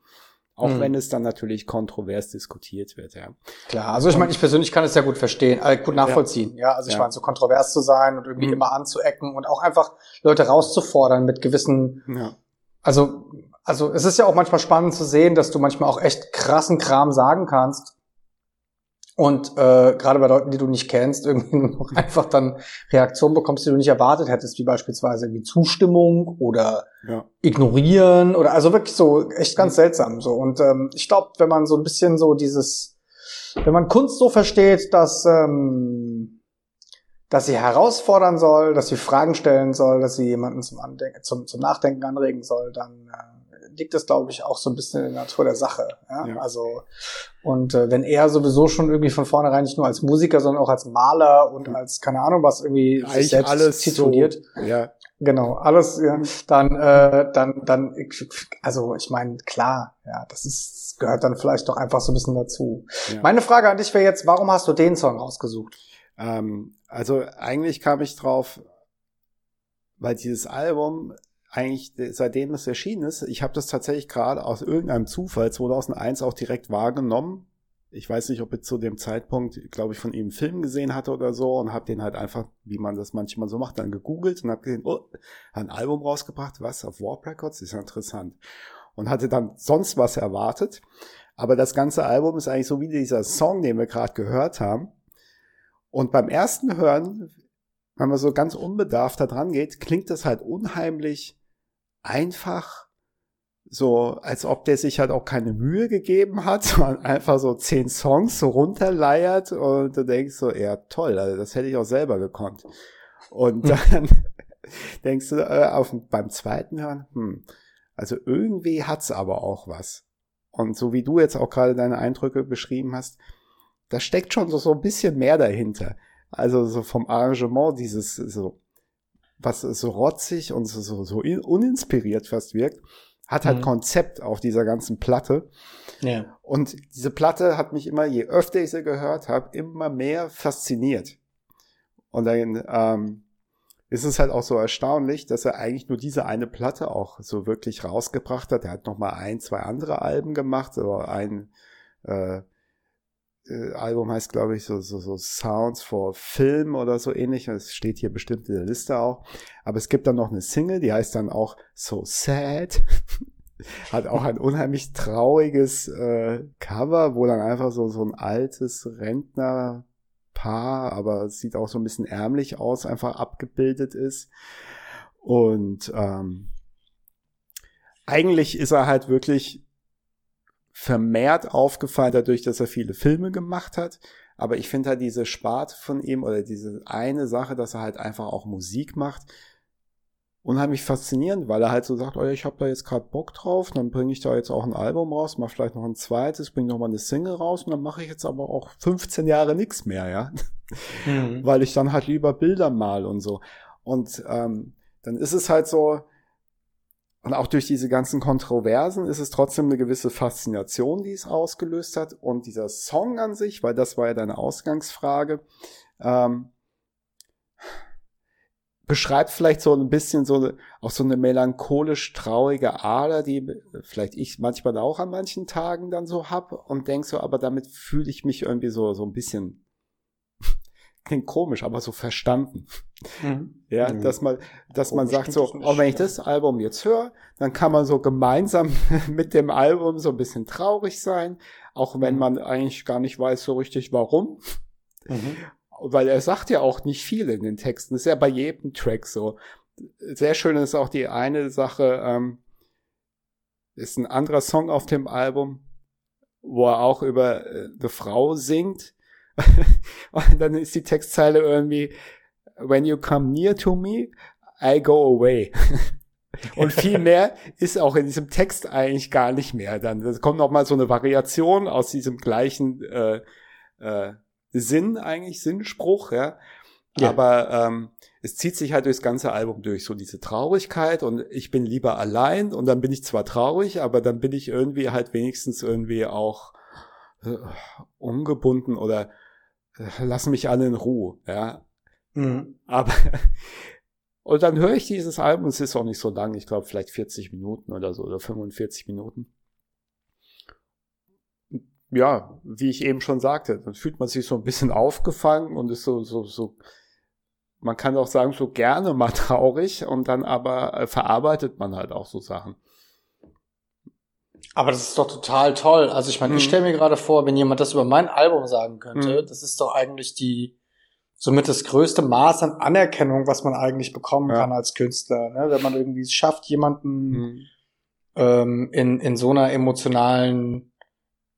Auch mhm. wenn es dann natürlich kontrovers diskutiert wird, ja. Klar, also ich meine, ich persönlich kann es ja gut verstehen, äh, gut nachvollziehen, ja. ja? Also ich ja. meine, so kontrovers zu sein und irgendwie mhm. immer anzuecken und auch einfach Leute rauszufordern mit gewissen, ja. also also es ist ja auch manchmal spannend zu sehen, dass du manchmal auch echt krassen Kram sagen kannst. Und äh, gerade bei Leuten, die du nicht kennst, (laughs) irgendwie noch einfach dann Reaktionen bekommst, die du nicht erwartet hättest, wie beispielsweise irgendwie Zustimmung oder ja. ignorieren oder also wirklich so echt ganz seltsam. So und ähm, ich glaube, wenn man so ein bisschen so dieses, wenn man Kunst so versteht, dass ähm, dass sie herausfordern soll, dass sie Fragen stellen soll, dass sie jemanden zum, Andenken, zum, zum Nachdenken anregen soll, dann äh, liegt das, glaube ich, auch so ein bisschen in der Natur der Sache. Ja? ja. Also und äh, wenn er sowieso schon irgendwie von vornherein nicht nur als Musiker, sondern auch als Maler und als keine Ahnung was irgendwie Eigentlich sich selbst alles tituliert, so, ja. genau alles, ja, dann äh, dann dann also ich meine klar, ja, das ist gehört dann vielleicht doch einfach so ein bisschen dazu. Ja. Meine Frage an dich wäre jetzt, warum hast du den Song rausgesucht? Ähm, also eigentlich kam ich drauf, weil dieses Album eigentlich seitdem es erschienen ist, ich habe das tatsächlich gerade aus irgendeinem Zufall 2001 auch direkt wahrgenommen. Ich weiß nicht, ob ich zu dem Zeitpunkt, glaube ich, von ihm einen Film gesehen hatte oder so und habe den halt einfach, wie man das manchmal so macht, dann gegoogelt und habe gesehen, oh, hat ein Album rausgebracht, was auf Warp Records, ist ja interessant. Und hatte dann sonst was erwartet. Aber das ganze Album ist eigentlich so wie dieser Song, den wir gerade gehört haben. Und beim ersten Hören, wenn man so ganz unbedarft da dran geht, klingt das halt unheimlich einfach so, als ob der sich halt auch keine Mühe gegeben hat, (laughs) sondern einfach so zehn Songs so runterleiert und du denkst so, ja toll, also das hätte ich auch selber gekonnt. Und hm. dann (laughs) denkst du äh, auf, beim zweiten Hören, hm, also irgendwie hat's aber auch was. Und so wie du jetzt auch gerade deine Eindrücke beschrieben hast, da steckt schon so, so ein bisschen mehr dahinter. Also so vom Arrangement dieses so was so rotzig und so, so, uninspiriert fast wirkt, hat halt mhm. Konzept auf dieser ganzen Platte. Ja. Und diese Platte hat mich immer, je öfter ich sie gehört habe, immer mehr fasziniert. Und dann ähm, ist es halt auch so erstaunlich, dass er eigentlich nur diese eine Platte auch so wirklich rausgebracht hat. Er hat noch mal ein, zwei andere Alben gemacht, aber ein äh, äh, Album heißt, glaube ich, so, so, so Sounds for Film oder so ähnlich. Das steht hier bestimmt in der Liste auch. Aber es gibt dann noch eine Single, die heißt dann auch So Sad. (laughs) Hat auch ein unheimlich trauriges äh, Cover, wo dann einfach so, so ein altes Rentnerpaar, aber sieht auch so ein bisschen ärmlich aus, einfach abgebildet ist. Und ähm, eigentlich ist er halt wirklich vermehrt aufgefallen dadurch, dass er viele Filme gemacht hat. Aber ich finde halt diese Sparte von ihm oder diese eine Sache, dass er halt einfach auch Musik macht, unheimlich faszinierend, weil er halt so sagt, oh, ich habe da jetzt gerade Bock drauf, dann bringe ich da jetzt auch ein Album raus, mach vielleicht noch ein zweites, bringe noch mal eine Single raus und dann mache ich jetzt aber auch 15 Jahre nichts mehr, ja, mhm. (laughs) weil ich dann halt lieber Bilder mal und so. Und ähm, dann ist es halt so, und auch durch diese ganzen Kontroversen ist es trotzdem eine gewisse Faszination, die es ausgelöst hat. Und dieser Song an sich, weil das war ja deine Ausgangsfrage, ähm, beschreibt vielleicht so ein bisschen so auch so eine melancholisch traurige Ader, die vielleicht ich manchmal auch an manchen Tagen dann so hab und denk so, aber damit fühle ich mich irgendwie so so ein bisschen klingt komisch, aber so verstanden. Mhm. Ja, mhm. dass man, dass man sagt so, oh, wenn ich das Album jetzt höre, dann kann man so gemeinsam (laughs) mit dem Album so ein bisschen traurig sein, auch wenn mhm. man eigentlich gar nicht weiß so richtig warum. Mhm. Weil er sagt ja auch nicht viel in den Texten. Das ist ja bei jedem Track so. Sehr schön ist auch die eine Sache, ähm, ist ein anderer Song auf dem Album, wo er auch über äh, eine Frau singt (laughs) und dann ist die Textzeile irgendwie, when you come near to me, I go away. (laughs) Und viel mehr ist auch in diesem Text eigentlich gar nicht mehr. Dann kommt noch mal so eine Variation aus diesem gleichen äh, äh, Sinn eigentlich Sinnspruch, ja. ja. Aber ähm, es zieht sich halt durchs ganze Album durch, so diese Traurigkeit und ich bin lieber allein und dann bin ich zwar traurig, aber dann bin ich irgendwie halt wenigstens irgendwie auch äh, ungebunden oder lassen mich alle in Ruhe, ja. Mhm. Aber (laughs) und dann höre ich dieses Album, es ist auch nicht so lang, ich glaube vielleicht 40 Minuten oder so oder 45 Minuten. Ja, wie ich eben schon sagte, dann fühlt man sich so ein bisschen aufgefangen und ist so so so man kann auch sagen so gerne mal (laughs) traurig und dann aber äh, verarbeitet man halt auch so Sachen. Aber das ist doch total toll. Also ich meine, mhm. ich stelle mir gerade vor, wenn jemand das über mein Album sagen könnte, mhm. das ist doch eigentlich die somit das größte Maß an Anerkennung, was man eigentlich bekommen ja. kann als Künstler. Ne? Wenn man irgendwie es schafft, jemanden mhm. ähm, in, in so einer emotionalen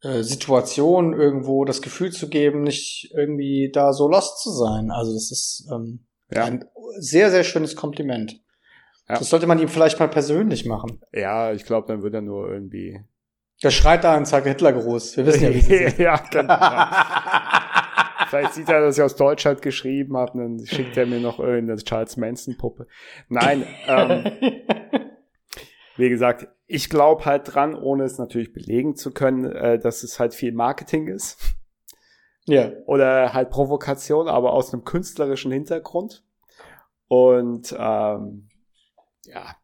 äh, Situation irgendwo das Gefühl zu geben, nicht irgendwie da so lost zu sein. Also das ist ähm, ja. ein sehr, sehr schönes Kompliment. Ja. Das sollte man ihm vielleicht mal persönlich machen. Ja, ich glaube, dann wird er nur irgendwie. Der schreit da und sagt Hitler groß. Wir wissen ja, wie sie (laughs) ja, genau. Vielleicht sieht er, dass ich aus Deutschland geschrieben habe, dann schickt er mir noch irgendeine Charles Manson Puppe. Nein, ähm, (laughs) wie gesagt, ich glaube halt dran, ohne es natürlich belegen zu können, äh, dass es halt viel Marketing ist. Ja. Oder halt Provokation, aber aus einem künstlerischen Hintergrund. Und ähm, ja.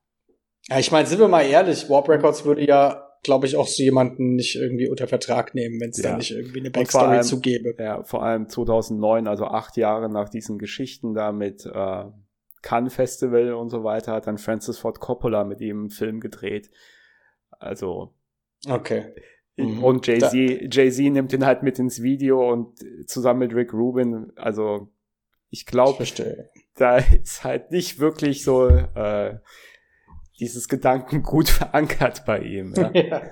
Ja, ich meine, sind wir mal ehrlich, Warp Records würde ja glaube ich, auch so jemanden nicht irgendwie unter Vertrag nehmen, wenn es ja. da nicht irgendwie eine Backstory zu gäbe. Ja, vor allem 2009, also acht Jahre nach diesen Geschichten da mit äh, Cannes Festival und so weiter, hat dann Francis Ford Coppola mit ihm einen Film gedreht. Also. Okay. Mhm. Und Jay-Z, Jay-Z nimmt ihn halt mit ins Video und zusammen mit Rick Rubin, also ich glaube, da ist halt nicht wirklich so äh, dieses Gedanken gut (laughs) verankert bei ihm. Ja. (laughs) ja.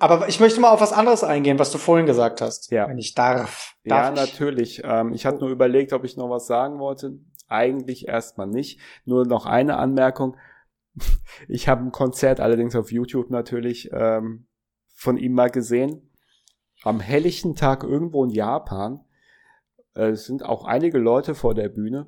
Aber ich möchte mal auf was anderes eingehen, was du vorhin gesagt hast, ja. wenn ich darf. darf ja, ich? natürlich. Ähm, ich hatte nur überlegt, ob ich noch was sagen wollte. Eigentlich erstmal nicht. Nur noch eine Anmerkung. (laughs) Ich habe ein Konzert, allerdings auf YouTube natürlich, ähm, von ihm mal gesehen. Am helllichten Tag irgendwo in Japan. Äh, es sind auch einige Leute vor der Bühne.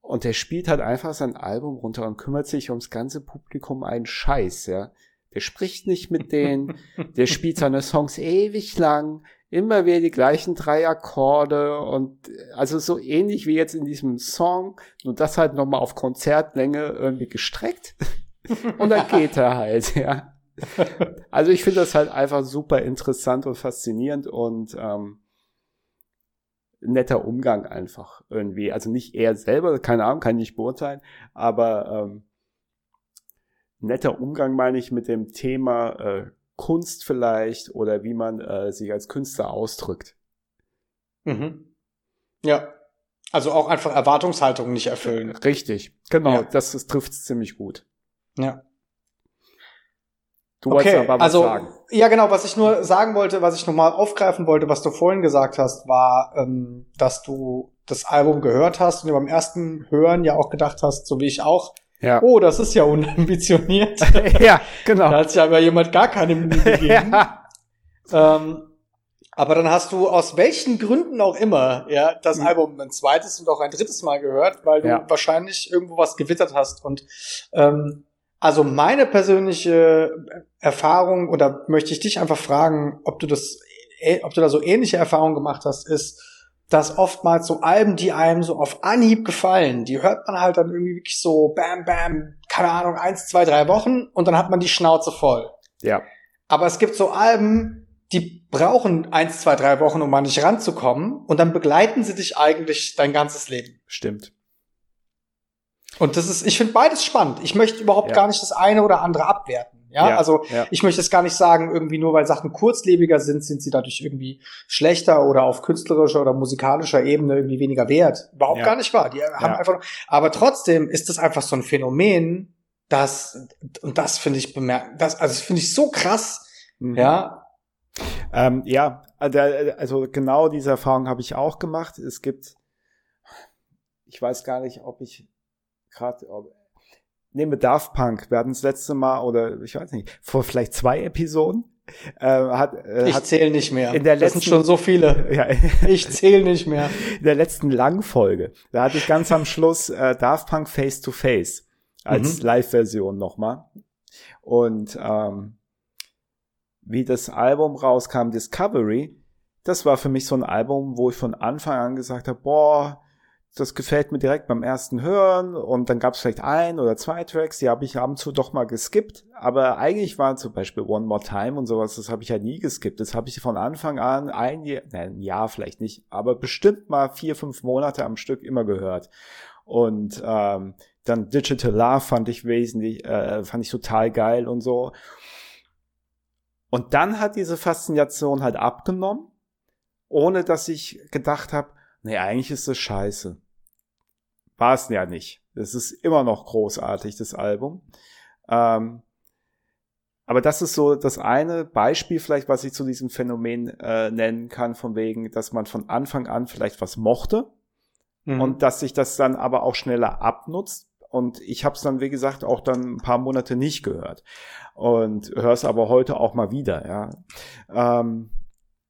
Und der spielt halt einfach sein Album runter und kümmert sich ums ganze Publikum einen Scheiß, ja. Der spricht nicht mit denen, (laughs) der spielt seine Songs ewig lang, immer wieder die gleichen drei Akkorde und also so ähnlich wie jetzt in diesem Song, nur das halt nochmal auf Konzertlänge irgendwie gestreckt. (laughs) und dann geht er halt, ja. (laughs) also ich finde das halt einfach super interessant und faszinierend und ähm, netter Umgang einfach irgendwie. Also nicht er selber, keine Ahnung, kann ich nicht beurteilen, aber ähm, netter Umgang meine ich mit dem Thema äh, Kunst vielleicht oder wie man äh, sich als Künstler ausdrückt. Mhm. Ja. Also auch einfach Erwartungshaltung nicht erfüllen. Richtig, genau, ja. das, das trifft es ziemlich gut. Ja. Du okay, aber was also, sagen. Ja, genau, was ich nur sagen wollte, was ich nochmal aufgreifen wollte, was du vorhin gesagt hast, war, ähm, dass du das Album gehört hast und dir beim ersten Hören ja auch gedacht hast, so wie ich auch, ja. oh, das ist ja unambitioniert. (laughs) ja, genau. Da hat sich aber jemand gar keine Mühe (laughs) gegeben. ja. ähm, aber dann hast du aus welchen Gründen auch immer, ja, das mhm. Album ein zweites und auch ein drittes Mal gehört, weil du ja. wahrscheinlich irgendwo was gewittert hast und ähm, also meine persönliche Erfahrung, oder möchte ich dich einfach fragen, ob du das, äh, ob du da so ähnliche Erfahrungen gemacht hast, ist, dass oftmals so Alben, die einem so auf Anhieb gefallen, die hört man halt dann irgendwie wirklich so bam, bam, keine Ahnung, eins, zwei, drei Wochen und dann hat man die Schnauze voll. Ja. Aber es gibt so Alben, die brauchen eins, zwei, drei Wochen, um mal nicht ranzukommen und dann begleiten sie dich eigentlich dein ganzes Leben. Stimmt. Und das ist, ich finde beides spannend. Ich möchte überhaupt ja. gar nicht das eine oder andere abwerten. Ja, ja also ja. ich möchte es gar nicht sagen, irgendwie nur weil Sachen kurzlebiger sind, sind sie dadurch irgendwie schlechter oder auf künstlerischer oder musikalischer Ebene irgendwie weniger wert. Überhaupt gar nicht wahr. Die haben einfach, aber trotzdem ist das einfach so ein Phänomen, das, und das finde ich bemerkt, das, also das finde ich so krass, mhm. ja. Ähm, ja, also genau diese Erfahrung habe ich auch gemacht. Es gibt, ich weiß gar nicht, ob ich gerade, nehmen wir Daft Punk, wir hatten das letzte Mal, oder ich weiß nicht, vor vielleicht zwei Episoden, äh, hat, äh, ich zähle nicht mehr. In der letzten, das sind schon so viele. (laughs) Ja, ich zähle nicht mehr. In der letzten Langfolge, da hatte ich ganz am Schluss äh, Daft Punk Face to Face als mhm. Live-Version nochmal. Und ähm, wie das Album rauskam, Discovery, das war für mich so ein Album, wo ich von Anfang an gesagt habe, boah, das gefällt mir direkt beim ersten Hören und dann gab es vielleicht ein oder zwei Tracks, die habe ich ab und zu doch mal geskippt, aber eigentlich war zum Beispiel One More Time und sowas, das habe ich ja nie geskippt. Das habe ich von Anfang an ein Jahr, nein, ein Jahr vielleicht nicht, aber bestimmt mal vier, fünf Monate am Stück immer gehört. Und ähm, dann Digital Love fand ich wesentlich, äh, fand ich total geil und so. Und dann hat diese Faszination halt abgenommen, ohne dass ich gedacht habe, nee, eigentlich ist das scheiße war es ja nicht. Es ist immer noch großartig, das Album. Ähm, aber das ist so das eine Beispiel vielleicht, was ich zu diesem Phänomen äh, nennen kann, von wegen, dass man von Anfang an vielleicht was mochte mhm. und dass sich das dann aber auch schneller abnutzt. Und ich habe es dann, wie gesagt, auch dann ein paar Monate nicht gehört und höre es aber heute auch mal wieder. Ja, ähm,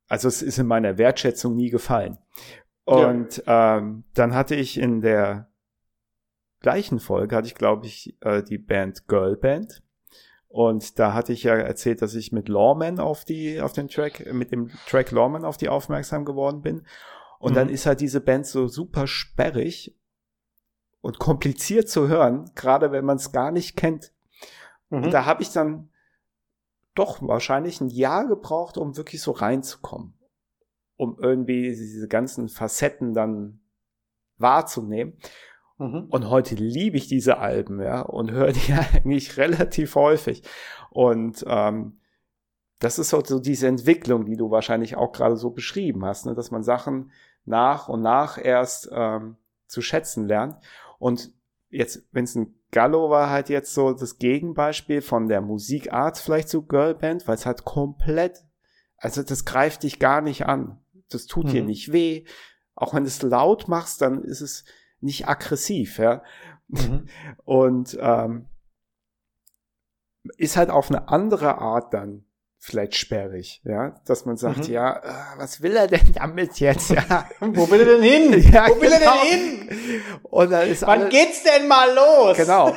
also es ist in meiner Wertschätzung nie gefallen. Und ja. ähm, dann hatte ich in der gleichen Folge hatte ich, glaube ich, äh, die Band Girl Band. Und da hatte ich ja erzählt, dass ich mit Lawman auf die, auf den Track, mit dem Track Lawman auf die aufmerksam geworden bin. Und mhm. dann ist halt diese Band so super sperrig und kompliziert zu hören, gerade wenn man es gar nicht kennt. Mhm. Und da habe ich dann doch wahrscheinlich ein Jahr gebraucht, um wirklich so reinzukommen. Um irgendwie diese ganzen Facetten dann wahrzunehmen. Mhm. Und heute liebe ich diese Alben, ja, und höre die (laughs) eigentlich relativ häufig. Und ähm, das ist so diese Entwicklung, die du wahrscheinlich auch gerade so beschrieben hast, ne? dass man Sachen nach und nach erst ähm, zu schätzen lernt. Und jetzt, ein Gallo war, halt jetzt so das Gegenbeispiel von der Musikart vielleicht zu Girlband, weil es halt komplett, also das greift dich gar nicht an. Das tut mhm. dir nicht weh. Auch wenn du es laut machst, dann ist es, nicht aggressiv, ja. Mhm. (laughs) Und ähm, ist halt auf eine andere Art dann vielleicht sperrig, ja, dass man sagt, mhm. ja, äh, was will er denn damit jetzt, ja? (laughs) Wo will er denn hin? (laughs) Ja, Wo will genau. er denn genau. hin? Und dann ist Wann alles, geht's denn mal los? Genau.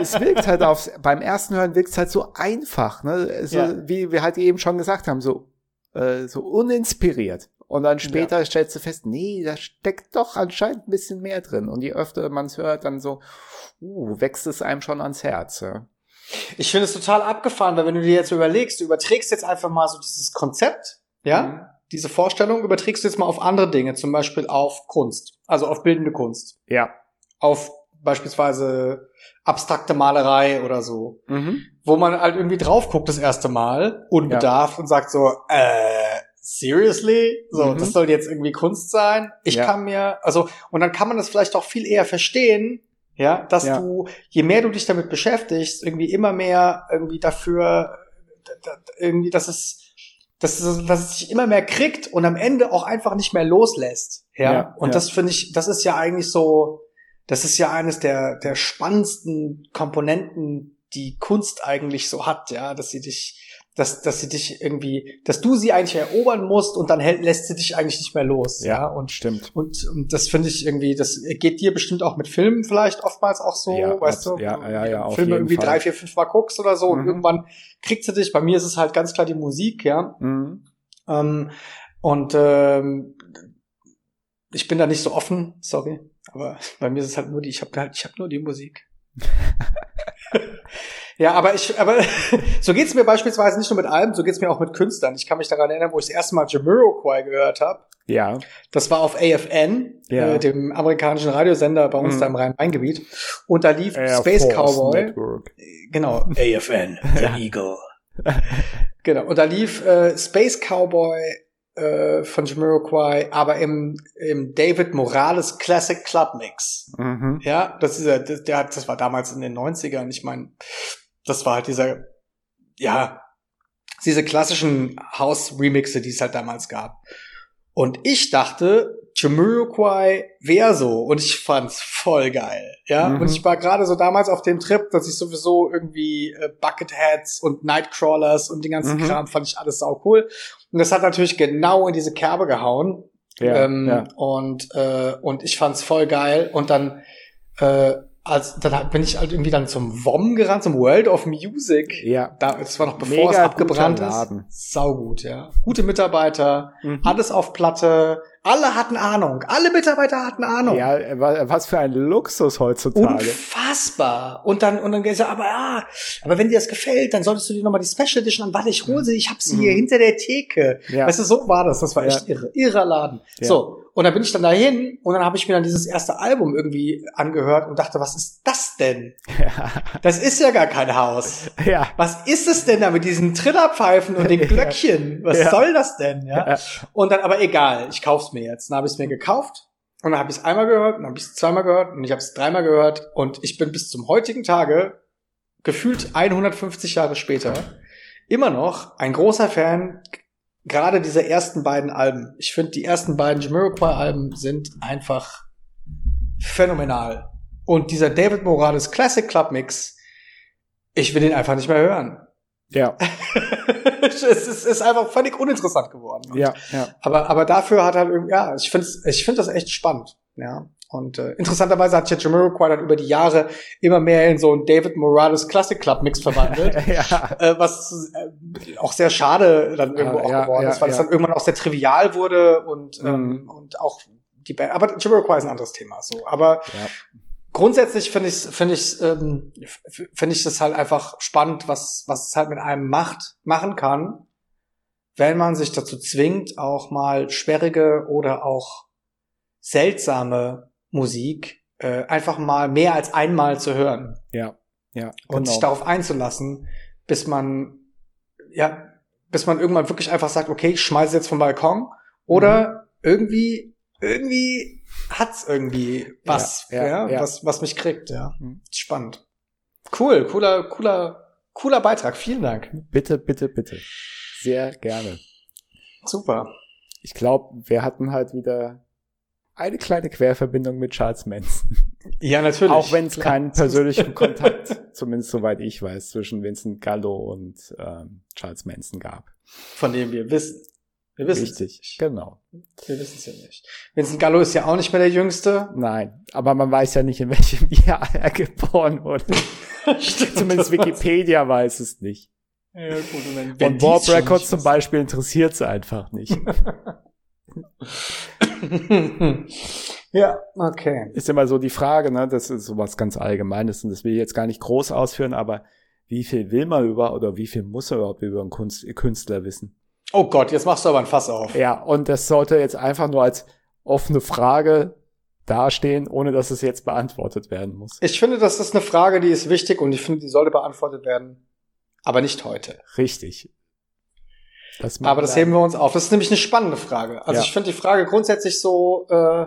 es wirkt halt auf, beim ersten Hören wirkt es halt so einfach, ne, so, ja. wie wir halt eben schon gesagt haben, so, äh, so uninspiriert. Und dann später ja. stellst du fest, nee, da steckt doch anscheinend ein bisschen mehr drin. Und je öfter man es hört, dann so, uh, wächst es einem schon ans Herz. Ja. Ich finde es total abgefahren, weil wenn du dir jetzt überlegst, du überträgst jetzt einfach mal so dieses Konzept, ja, mhm. diese Vorstellung überträgst du jetzt mal auf andere Dinge, zum Beispiel auf Kunst, also auf bildende Kunst. Ja. Auf beispielsweise abstrakte Malerei oder so, mhm. wo man halt irgendwie drauf guckt das erste Mal, unbedarft ja. und sagt so, äh, seriously? So, mhm. das soll jetzt irgendwie Kunst sein? Ich ja. kann mir, also, und dann kann man das vielleicht auch viel eher verstehen, ja, dass ja. du, je mehr du dich damit beschäftigst, irgendwie immer mehr irgendwie dafür, irgendwie, dass es, dass es, dass es sich immer mehr kriegt und am Ende auch einfach nicht mehr loslässt. Ja. ja und das finde ich, das ist ja eigentlich so, das ist ja eines der, der spannendsten Komponenten, die Kunst eigentlich so hat, ja, dass sie dich, dass, dass sie dich irgendwie, dass du sie eigentlich erobern musst und dann hält, lässt sie dich eigentlich nicht mehr los. Ja, ja? und stimmt. Und, und das finde ich irgendwie, das geht dir bestimmt auch mit Filmen vielleicht oftmals auch so, ja, weißt du? Ja, ja, ja. Auf Filme irgendwie Fall. drei, vier, fünf Mal guckst oder so mhm. und irgendwann kriegt sie dich. Bei mir ist es halt ganz klar die Musik, ja. Mhm. Ähm, und ähm, ich bin da nicht so offen, sorry, aber (laughs) bei mir ist es halt nur die, ich habe halt, ich habe nur die Musik. (laughs) Ja, aber ich, aber (laughs) so geht's mir beispielsweise nicht nur mit Alben, so geht's mir auch mit Künstlern. Ich kann mich daran erinnern, wo ich das erste Mal Jamiroquai gehört habe. Ja. Das war auf AFN, ja. äh, dem amerikanischen Radiosender bei uns mhm. da im Rhein-Main-Gebiet. Und da lief Air Space Force Cowboy. Network. Genau, AFN, The Eagle. (laughs) genau, und da lief äh, Space Cowboy äh, von Jamiroquai, aber im, im David Morales Classic Club Mix. Mhm. Ja, das ist ja, das, der hat, das war damals in den 90ern. Ich meine, das war halt dieser, ja, diese klassischen House-Remixe, die es halt damals gab. Und ich dachte, Jamiroquai wäre so und ich fand's voll geil, ja. Mhm. Und ich war gerade so damals auf dem Trip, dass ich sowieso irgendwie äh, Bucketheads und Nightcrawlers und den ganzen mhm. Kram fand ich alles sau cool. Und das hat natürlich genau in diese Kerbe gehauen. Ja, ähm, ja. Und äh, und ich fand's voll geil. Und dann äh, als dann bin ich halt irgendwie dann zum WOM gerannt, zum World of Music. Ja. Da, das war noch bevor Mega es abgebrannt ist. Saugut, ja. Gute Mitarbeiter, mhm. alles auf Platte, alle hatten Ahnung. Alle Mitarbeiter hatten Ahnung. Ja, was für ein Luxus heutzutage. Unfassbar. Und dann, und dann gesagt, aber ja, aber wenn dir das gefällt, dann solltest du dir nochmal die Special Edition an. Warte, ich hole sie, ich hab sie mhm. hier hinter der Theke. Ja. Weißt du, so war das. Das war echt ja. irre. Irrer Laden. Ja. So. Und dann bin ich dann dahin und dann habe ich mir dann dieses erste Album irgendwie angehört und dachte, was ist das denn? Ja. Das ist ja gar kein Haus. Ja. Was ist es denn da mit diesen Trillerpfeifen und den (laughs) Glöckchen? Was soll das denn? Ja. Und dann, aber egal, ich kauf's mir jetzt. Dann habe ich es mir gekauft und dann habe ich es einmal gehört, dann habe ich es zweimal gehört und ich habe es dreimal gehört und ich bin bis zum heutigen Tage gefühlt 150 Jahre später immer noch ein großer Fan gerade dieser ersten beiden Alben. Ich finde die ersten beiden Jamiroquai-Alben sind einfach phänomenal. Und dieser David Morales Classic Club Mix, ich will den einfach nicht mehr hören. Ja. (laughs) es ist, ist einfach völlig uninteressant geworden. ja, ja. Aber, aber dafür hat er irgendwie, ja, ich finde ich finde das echt spannend. Ja. Und äh, interessanterweise hat sich Jamiroquai dann über die Jahre immer mehr in so einen David Morales Classic Club Mix verwandelt. (laughs) ja. äh, was äh, auch sehr schade dann irgendwo ja, auch ja, geworden ist, weil es dann irgendwann auch sehr trivial wurde und, ähm, mhm. und auch die Band. Aber Jamiroquai ist ein anderes Thema. So, aber grundsätzlich finde ich finde ich ähm, finde ich das halt einfach spannend, was was es halt mit einem macht machen kann, wenn man sich dazu zwingt, auch mal sperrige oder auch seltsame Musik äh, einfach mal mehr als einmal zu hören. Ja, ja. Genau. Und sich darauf einzulassen, bis man ja bis man irgendwann wirklich einfach sagt, okay, ich schmeiße jetzt vom Balkon oder mhm. irgendwie irgendwie hat's irgendwie was, ja, ja, ja, was, was mich kriegt, ja. Mhm. Spannend. Cool, cooler, cooler, cooler Beitrag. Vielen Dank. Bitte, bitte, bitte. Sehr gerne. Super. Ich glaube, wir hatten halt wieder eine kleine Querverbindung mit Charles Manson. Ja, natürlich. Auch wenn es keinen persönlichen (laughs) Kontakt, zumindest soweit ich weiß, zwischen Vincent Gallo und ähm, Charles Manson gab. Von dem wir wissen. Wir wissen Richtig, es genau. Wir wissen es ja nicht. Vincent Gallo ist ja auch nicht mehr der Jüngste. Nein, aber man weiß ja nicht, in welchem (laughs) Jahr er geboren wurde. (laughs) Stimmt, Zumindest Wikipedia weiß es nicht. Ja, gut, und, und Warp Records zum Beispiel interessiert es einfach nicht. (laughs) ja, okay. Ist immer so die Frage, ne? Das ist sowas ganz Allgemeines und das will ich jetzt gar nicht groß ausführen, aber wie viel will man über oder wie viel muss er überhaupt über einen Kunst, Künstler wissen? Oh Gott, jetzt machst du aber ein Fass auf. Ja, und das sollte jetzt einfach nur als offene Frage dastehen, ohne dass es jetzt beantwortet werden muss. Ich finde, das ist eine Frage, die ist wichtig und ich finde, die sollte beantwortet werden, aber nicht heute. Richtig. Das aber das heben wir uns auf. Das ist nämlich eine spannende Frage. Also ja. ich finde die Frage grundsätzlich so, äh,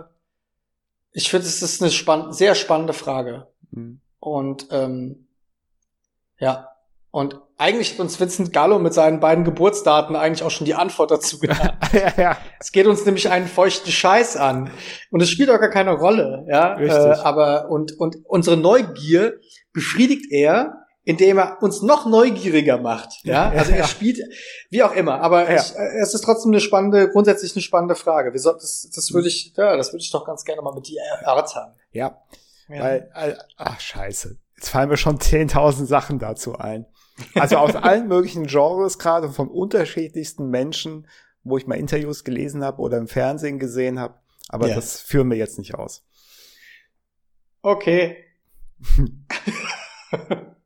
ich finde, es ist eine spann sehr spannende Frage. Mhm. Und ähm, ja, und eigentlich hat uns Vincent Gallo mit seinen beiden Geburtsdaten eigentlich auch schon die Antwort dazu (laughs) genannt. ja, ja. Es geht uns nämlich einen feuchten Scheiß an. Und es spielt auch gar keine Rolle, ja. Richtig. Äh, aber, und, und unsere Neugier befriedigt er, indem er uns noch neugieriger macht. Ja, also er spielt, wie auch immer. Aber ja. ich, äh, es ist trotzdem eine spannende, grundsätzlich eine spannende Frage. Wir soll, das, das würde ich, ja, das würde ich doch ganz gerne mal mit dir erörtern. Ja, ja. weil, äh, ach scheiße, jetzt fallen mir schon 10.000 Sachen dazu ein. Also aus allen möglichen Genres, gerade von unterschiedlichsten Menschen, wo ich mal Interviews gelesen habe oder im Fernsehen gesehen habe. Aber ja. das führen wir jetzt nicht aus. Okay. (laughs)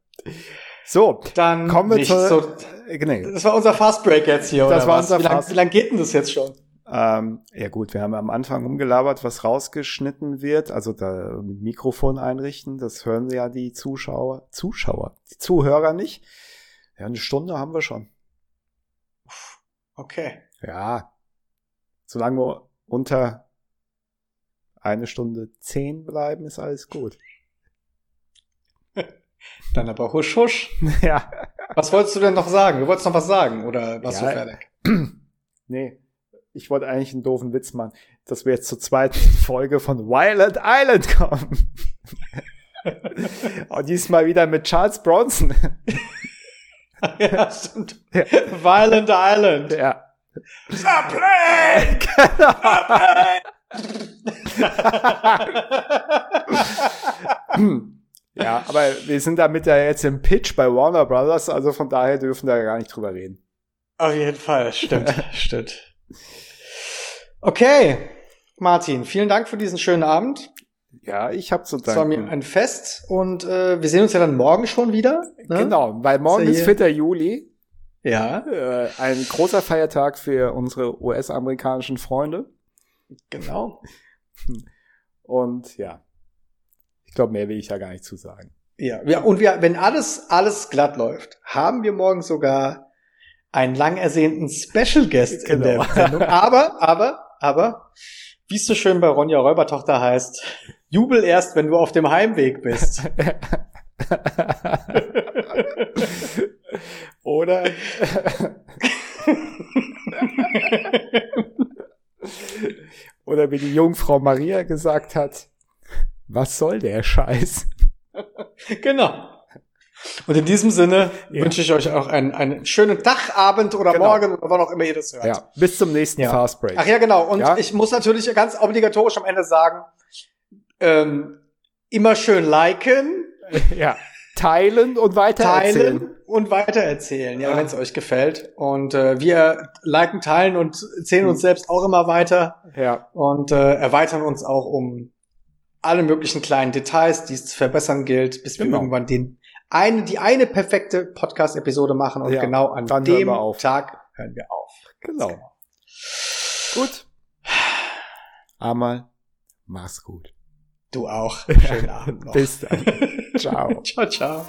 So, dann kommen wir zu. So, äh, nee. Das war unser Fast Break jetzt hier, das oder war was? Unser wie lange lang geht denn das jetzt schon? Ähm, ja gut, wir haben am Anfang umgelabert, was rausgeschnitten wird, also da mit Mikrofon einrichten, das hören ja die Zuschauer, Zuschauer, die Zuhörer nicht. Ja, eine Stunde haben wir schon. Okay. Ja. Solange wir unter eine Stunde zehn bleiben, ist alles gut. (laughs) Dann aber husch husch. (laughs) Ja. Was wolltest du denn noch sagen? Du wolltest noch was sagen oder warst ja, du fertig? (clears throat) Nee. Ich wollte eigentlich einen doofen Witz machen, dass wir jetzt zur zweiten (laughs) Folge von Violent Island kommen. (laughs) Und diesmal wieder mit Charles Bronson. (laughs) ja, stimmt. Ja. Violent Island. Ja. Airplane! Airplane! Ja, aber wir sind damit ja jetzt im Pitch bei Warner Brothers, also von daher dürfen wir gar nicht drüber reden. Auf jeden Fall, stimmt, stimmt. Okay, Martin, vielen Dank für diesen schönen Abend. Ja, ich habe zu danken. Es war mir ein Fest und äh, wir sehen uns ja dann morgen schon wieder. Ne? Genau, weil morgen ist, ist 4. Juli. Ja. Äh, ein großer Feiertag für unsere US-amerikanischen Freunde. Genau. Und ja, ich glaube, mehr will ich ja gar nicht zu sagen. Ja, ja und wir, wenn alles, alles glatt läuft, haben wir morgen sogar einen lang ersehnten Special Guest genau. in der genau. Sendung. Aber, aber, aber, wie es so schön bei Ronja Räubertochter heißt, jubel erst, wenn du auf dem Heimweg bist. (laughs) Oder Oder wie die Jungfrau Maria gesagt hat, was soll der Scheiß? genau. Und in diesem Sinne ja. wünsche ich euch auch einen, einen schönen Tag, Abend oder genau. Morgen oder wann auch immer ihr das hört. Ja, bis zum nächsten ja. Fast Break. Ach ja, genau. Und ja? ich muss natürlich ganz obligatorisch am Ende sagen, ähm, immer schön liken. (laughs) Ja. Teilen und weitererzählen. Teilen und weitererzählen, ja, ja. wenn es euch gefällt. Und äh, wir liken, teilen und zählen uns hm. selbst auch immer weiter. Ja. Und äh, erweitern uns auch um alle möglichen kleinen Details, die es zu verbessern gilt, bis genau. wir irgendwann den eine, die eine perfekte Podcast-Episode machen und ja, genau an dem hören Tag hören wir auf. Genau. genau. Gut. Einmal, mach's gut. Du auch. (laughs) Schönen Abend noch. Bis dann. (laughs) ciao. ciao, ciao.